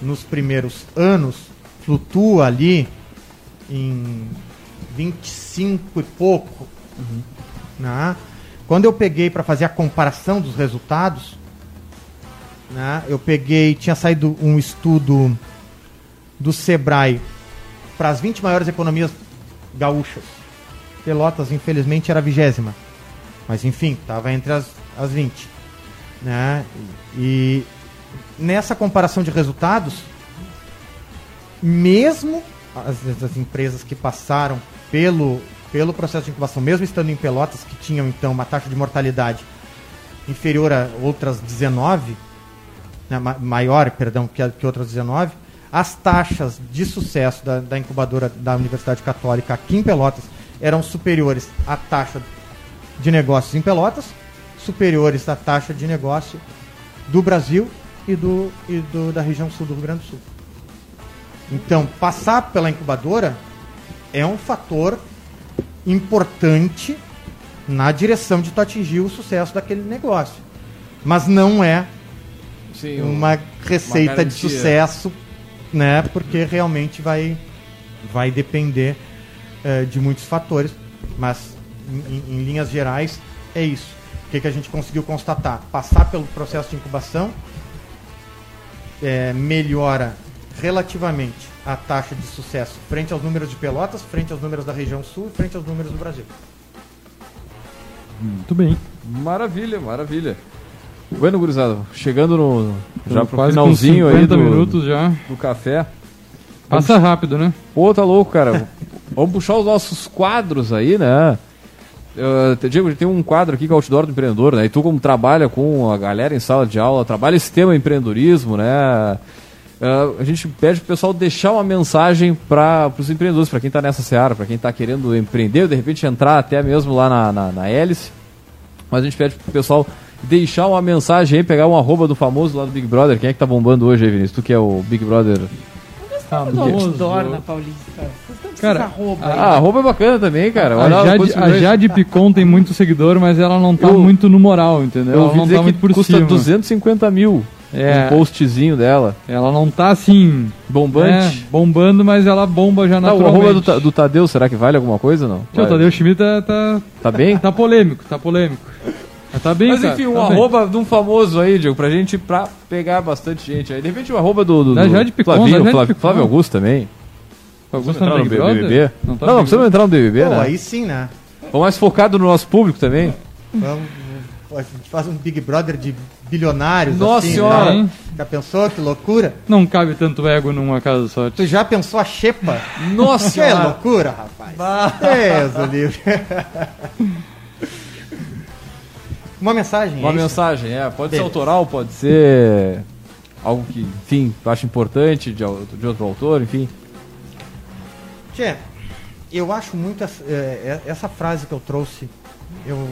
nos primeiros anos flutua ali em 25 e pouco. Uhum. Né? Quando eu peguei para fazer a comparação dos resultados, né? Eu peguei, tinha saído um estudo do Sebrae para as 20 maiores economias gaúchas. Pelotas, infelizmente, era a vigésima. Mas enfim, estava entre as, as 20. Né? E nessa comparação de resultados, mesmo as, as empresas que passaram pelo, pelo processo de incubação, mesmo estando em Pelotas, que tinham então uma taxa de mortalidade inferior a outras 19, né, maior, perdão, que, que outras 19, as taxas de sucesso da, da incubadora da Universidade Católica aqui em Pelotas eram superiores à taxa de negócios em Pelotas, superiores à taxa de negócio do Brasil e, do, e do, da região sul do Rio Grande do Sul. Então, passar pela incubadora é um fator importante na direção de tu atingir o sucesso daquele negócio. Mas não é Sim, uma receita uma de sucesso, né? Porque realmente vai, vai depender uh, de muitos fatores. Mas, em, em, linhas gerais, é isso. O que, que a gente conseguiu constatar? Passar pelo processo de incubação é, melhora relativamente a taxa de sucesso frente aos números de Pelotas, frente aos números da região sul e frente aos números do Brasil. Muito bem. Maravilha, maravilha. Bueno, gurizada, chegando no já pro finalzinho aí do, minutos já. do café. Passa Vamos... rápido, né? Pô, tá louco, cara. Vamos puxar os nossos quadros aí, né? Uh, Diego, tem um quadro aqui que é o Outdoor do Empreendedor, né? E tu como trabalha com a galera em sala de aula, trabalha esse tema empreendedorismo, né? Uh, a gente pede pro pessoal deixar uma mensagem para os empreendedores, para quem está nessa seara, para quem está querendo empreender, de repente entrar até mesmo lá na, na, na Hélice. Mas a gente pede pro pessoal deixar uma mensagem aí, pegar um arroba do famoso lá do Big Brother. Quem é que tá bombando hoje aí, Vinícius? Tu que é o Big Brother famoso. outdoor na Paulista. Cara, arroba, ah, arroba é bacana também, cara. Olha a Jade, a Jade Picon tem muito seguidor, mas ela não tá eu, muito no moral, entendeu? Eu ela não tá muito por custa cima. 250 mil. É. Um postzinho dela. Ela não tá assim. Bombante? É, bombando, mas ela bomba já naturalmente. Não, o arroba do, do Tadeu, será que vale alguma coisa não? O Tadeu Schmidt tá, tá. Tá bem? Tá polêmico, tá polêmico. Tá bem, Mas enfim, cara, um tá arroba bem. de um famoso aí, Diego, pra gente pra pegar bastante gente aí. De repente o arroba do, do, da Jade Picon, Flavinho, da Flávio, Flávio Augusto também. Augusto tá no BBB? Não, tá não, não precisamos entrar no BBB, Pô, né? aí sim, né? Vamos mais focado no nosso público também. Vamos, a gente faz um Big Brother de bilionários. Nossa assim, senhora! Né? Já pensou? Que loucura? Não cabe tanto ego numa casa só. Tu já pensou a xepa? Nossa Que loucura, rapaz! Deus, o livro. Uma mensagem. Uma é mensagem, é. Pode Beleza. ser autoral, pode ser algo que, enfim, eu acho importante de, de outro autor, enfim. Tchê, eu acho muito essa, é, é, essa frase que eu trouxe, eu,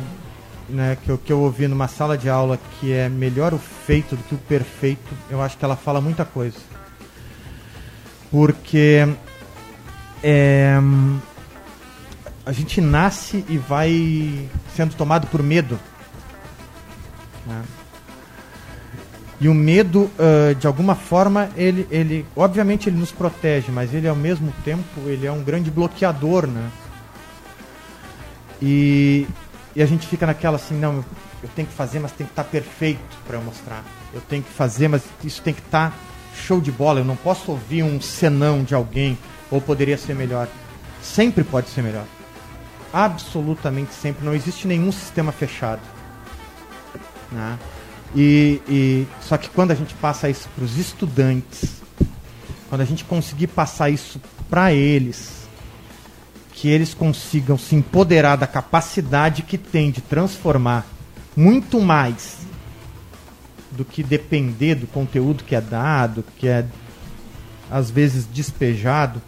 né, que, eu, que eu ouvi numa sala de aula, que é melhor o feito do que o perfeito, eu acho que ela fala muita coisa. Porque é, a gente nasce e vai sendo tomado por medo né? E o medo, uh, de alguma forma, ele, ele, obviamente, ele nos protege, mas ele, ao mesmo tempo, ele é um grande bloqueador, né? E, e a gente fica naquela assim, não, eu tenho que fazer, mas tem que estar tá perfeito para eu mostrar. Eu tenho que fazer, mas isso tem que estar tá show de bola. Eu não posso ouvir um senão de alguém, ou poderia ser melhor. Sempre pode ser melhor. Absolutamente sempre. Não existe nenhum sistema fechado. Né? E, e, só que quando a gente passa isso para os estudantes, quando a gente conseguir passar isso para eles, que eles consigam se empoderar da capacidade que tem de transformar muito mais do que depender do conteúdo que é dado, que é às vezes despejado,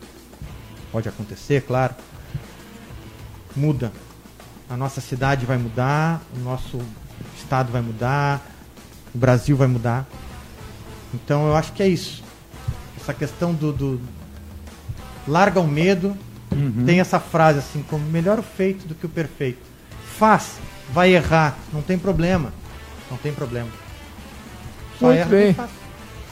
pode acontecer, claro, muda. A nossa cidade vai mudar, o nosso Estado vai mudar, o Brasil vai mudar. Então eu acho que é isso. Essa questão do, do larga o medo. Uhum. Tem essa frase assim, como melhor o feito do que o perfeito. Faz, vai errar, não tem problema. Não tem problema. Só Muito bem.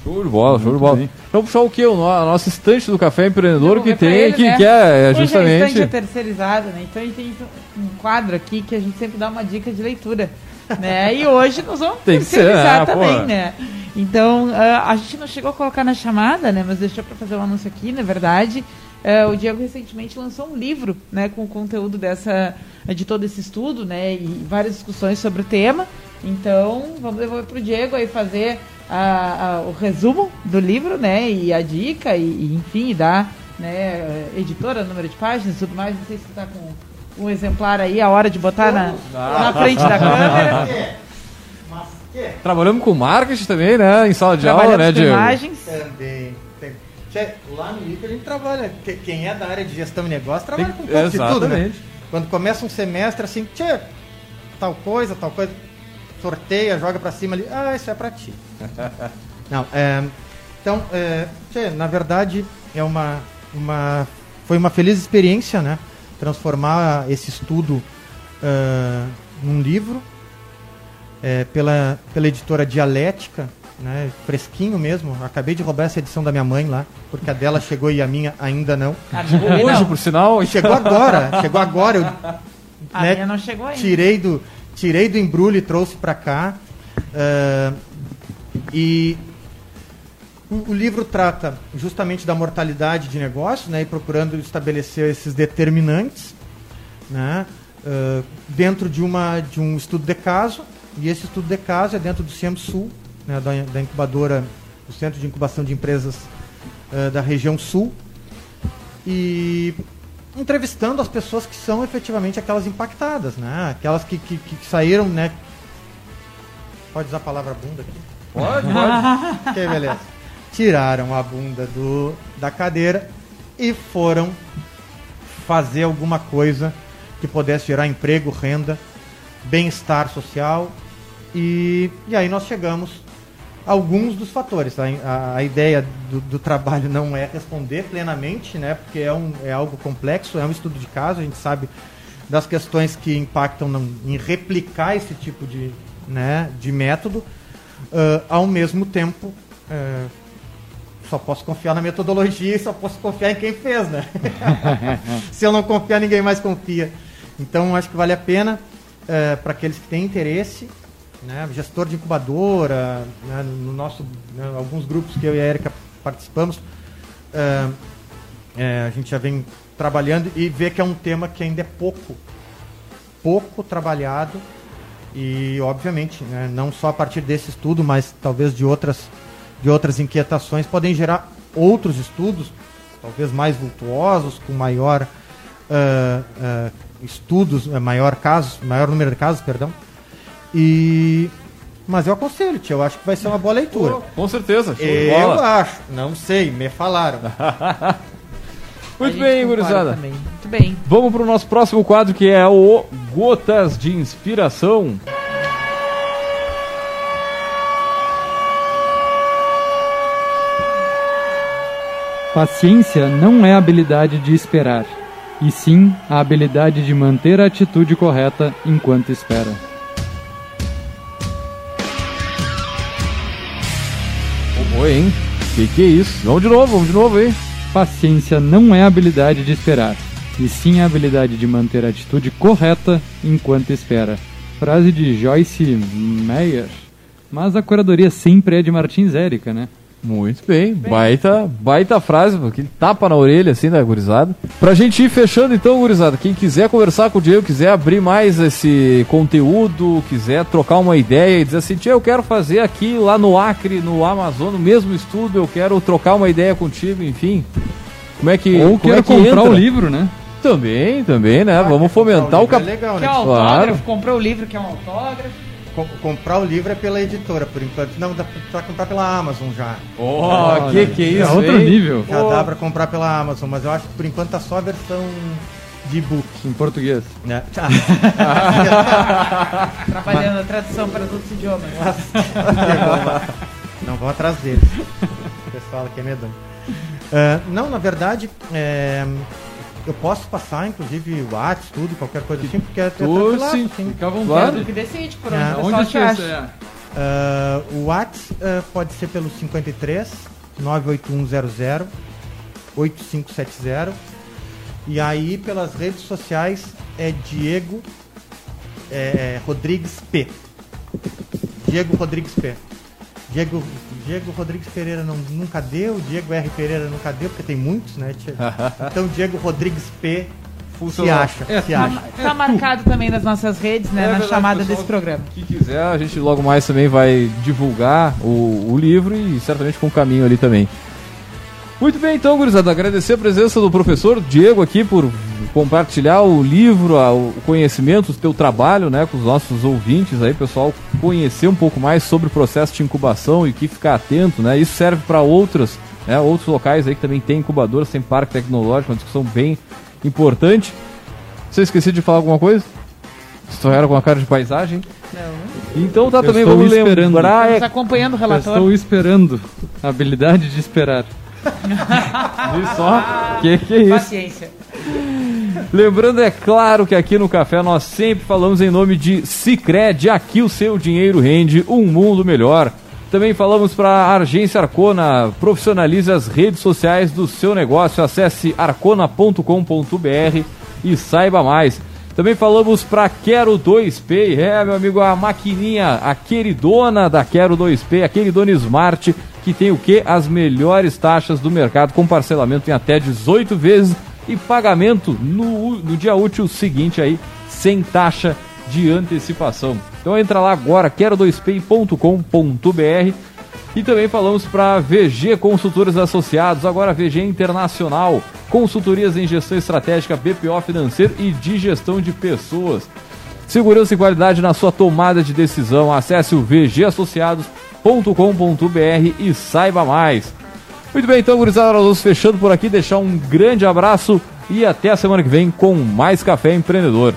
Show de bola, show de bola. Bem. Vamos puxar o que? O nosso estante do café empreendedor que tem, ele, que, né? que é justamente. Hoje é terceirizado, né? Então a gente tem um quadro aqui que a gente sempre dá uma dica de leitura né? E hoje nós vamos Tem que ser, ah, também, né? Então, uh, a gente não chegou a colocar na chamada, né? Mas deixou para fazer um anúncio aqui, na verdade. Uh, o Diego recentemente lançou um livro, né, com o conteúdo dessa de todo esse estudo, né, e várias discussões sobre o tema, Então, vamos devolver pro Diego aí fazer a, a, o resumo do livro, né? E a dica, e, e enfim, dar, né, editora, número de páginas e tudo mais. Não sei se você tá com um exemplar aí, a hora de botar na, na frente da câmera. Trabalhamos com marketing também, né? Em sala de aula, né, Diego? imagens. Também. Tem. Lá no IPA a gente trabalha. Quem é da área de gestão e negócio trabalha Tem, com um de tudo, né? Quando começa um semestre assim, tchê, tal coisa, tal coisa, sorteia, joga para cima ali, ah, isso é para ti. Não, é, então, é, tchê, na verdade, é uma, uma, foi uma feliz experiência, né? Transformar esse estudo uh, num livro é, pela, pela editora Dialética, né, fresquinho mesmo. Acabei de roubar essa edição da minha mãe lá, porque a dela chegou e a minha ainda não. Hoje, não. por sinal. Chegou agora, chegou agora. Eu, a né, minha não chegou ainda. Tirei do, tirei do embrulho e trouxe para cá. Uh, e o, o, livro trata justamente da mortalidade de negócios, né, e procurando estabelecer esses determinantes, né, uh, dentro de, uma, de um estudo de caso e esse estudo de caso é dentro do CIEM-Sul, né, da, da, incubadora, do Centro de Incubação de Empresas uh, da região Sul. E entrevistando as pessoas que são efetivamente aquelas impactadas, né? Aquelas que, que, que saíram, né? Pode usar a palavra bunda aqui? Pode, pode. ok, beleza. Tiraram a bunda do, da cadeira e foram fazer alguma coisa que pudesse gerar emprego, renda, bem-estar social e, e aí nós chegamos a alguns dos fatores. A, a, a ideia do, do, trabalho não é responder plenamente, né, porque é, um, é algo complexo, é um estudo de caso, a gente sabe das questões que impactam em replicar esse tipo de, né, de método. Uh, ao mesmo tempo, uh, só posso confiar na metodologia e só posso confiar em quem fez, né? Se eu não confiar, ninguém mais confia. Então, acho que vale a pena uh, para aqueles que têm interesse né, gestor de incubadora, né, no nosso, né, alguns grupos que eu e a Erika participamos, é, é, a gente já vem trabalhando e vê que é um tema que ainda é pouco, pouco trabalhado e, obviamente, né, não só a partir desse estudo, mas talvez de outras, de outras inquietações, podem gerar outros estudos, talvez mais vultuosos, com maior uh, uh, estudos, maior casos, maior número de casos, perdão, e. Mas eu aconselho, tio. Eu acho que vai ser uma boa leitura. com certeza. eu acho. Não sei, me falaram. Muito bem, gurizada. Muito bem. Vamos para o nosso próximo quadro que é o Gotas de Inspiração. Paciência não é a habilidade de esperar, e sim a habilidade de manter a atitude correta enquanto espera. Oi, hein? Que que é isso? Vamos de novo, vamos de novo aí. Paciência não é a habilidade de esperar, e sim a habilidade de manter a atitude correta enquanto espera. Frase de Joyce Meyer. Mas a curadoria sempre é de Martins Érica, né? Muito bem, baita, baita frase, que tapa na orelha assim, né, gurizada? Pra gente ir fechando então, gurizada, quem quiser conversar com o Diego, quiser abrir mais esse conteúdo, quiser trocar uma ideia e dizer assim, Tia, eu quero fazer aqui lá no Acre, no Amazon, no mesmo estudo, eu quero trocar uma ideia contigo, enfim. Como é que. Ou quero é que comprar o livro, né? Também, também, né? Ah, Vamos fomentar o, o cap... É legal, né? Quer autógrafo, claro. comprou o livro que é um autógrafo comprar o livro é pela editora, por enquanto. Não, dá pra comprar pela Amazon já. Oh, que que é isso? É outro hein? nível. Já oh. dá pra comprar pela Amazon, mas eu acho que por enquanto tá só a versão de e-book. Em português. Né? Trabalhando a tradução para outros idiomas. não vão atrás deles. O pessoal aqui é medonho. Uh, não, na verdade, é, eu posso passar, inclusive, o WhatsApp, tudo, qualquer coisa assim, porque é tranquilo. Sim, assim. fica à vontade. Claro. que decide por onde, é. onde que é? Uh, o WhatsApp uh, pode ser pelo 53 98100 8570 e aí pelas redes sociais é Diego é, Rodrigues P. Diego Rodrigues P. Diego, Diego Rodrigues Pereira não, nunca deu, Diego R. Pereira nunca deu, porque tem muitos, né? Tia? então, Diego Rodrigues P, se acha. É, se acha. Tá, tá marcado também nas nossas redes, né? É na verdade, chamada desse programa. Que quiser, a gente logo mais também vai divulgar o, o livro e certamente com o caminho ali também. Muito bem, então, gurizada, agradecer a presença do professor Diego aqui por compartilhar o livro, o conhecimento, o teu trabalho, né, com os nossos ouvintes aí, pessoal, conhecer um pouco mais sobre o processo de incubação e o que ficar atento, né? Isso serve para outras, né, outros locais aí que também tem incubadoras, tem parque tecnológico, uma discussão bem importante. Você esqueceu de falar alguma coisa? Estouraram com a cara de paisagem? Não. Então tá Eu também, vamos esperando. lembrar... Estamos acompanhando o relatório. estou esperando a habilidade de esperar. Viu só? Que que é isso? Paciência. Lembrando, é claro que aqui no Café nós sempre falamos em nome de Cicred, aqui o seu dinheiro rende um mundo melhor. Também falamos para a Agência Arcona, profissionalize as redes sociais do seu negócio, acesse arcona.com.br e saiba mais. Também falamos para Quero 2Pay, é meu amigo, a maquininha, a queridona da Quero 2Pay, a queridona Smart, que tem o que? As melhores taxas do mercado, com parcelamento em até 18 vezes e pagamento no, no dia útil seguinte aí, sem taxa de antecipação. Então entra lá agora, quero2pay.com.br e também falamos para VG Consultores Associados, agora VG Internacional, consultorias em gestão estratégica, BPO financeiro e de gestão de pessoas. Segurança e qualidade na sua tomada de decisão. Acesse o vgassociados.com.br e saiba mais. Muito bem, então, gurizada, nós vamos fechando por aqui, deixar um grande abraço e até a semana que vem com mais Café Empreendedor.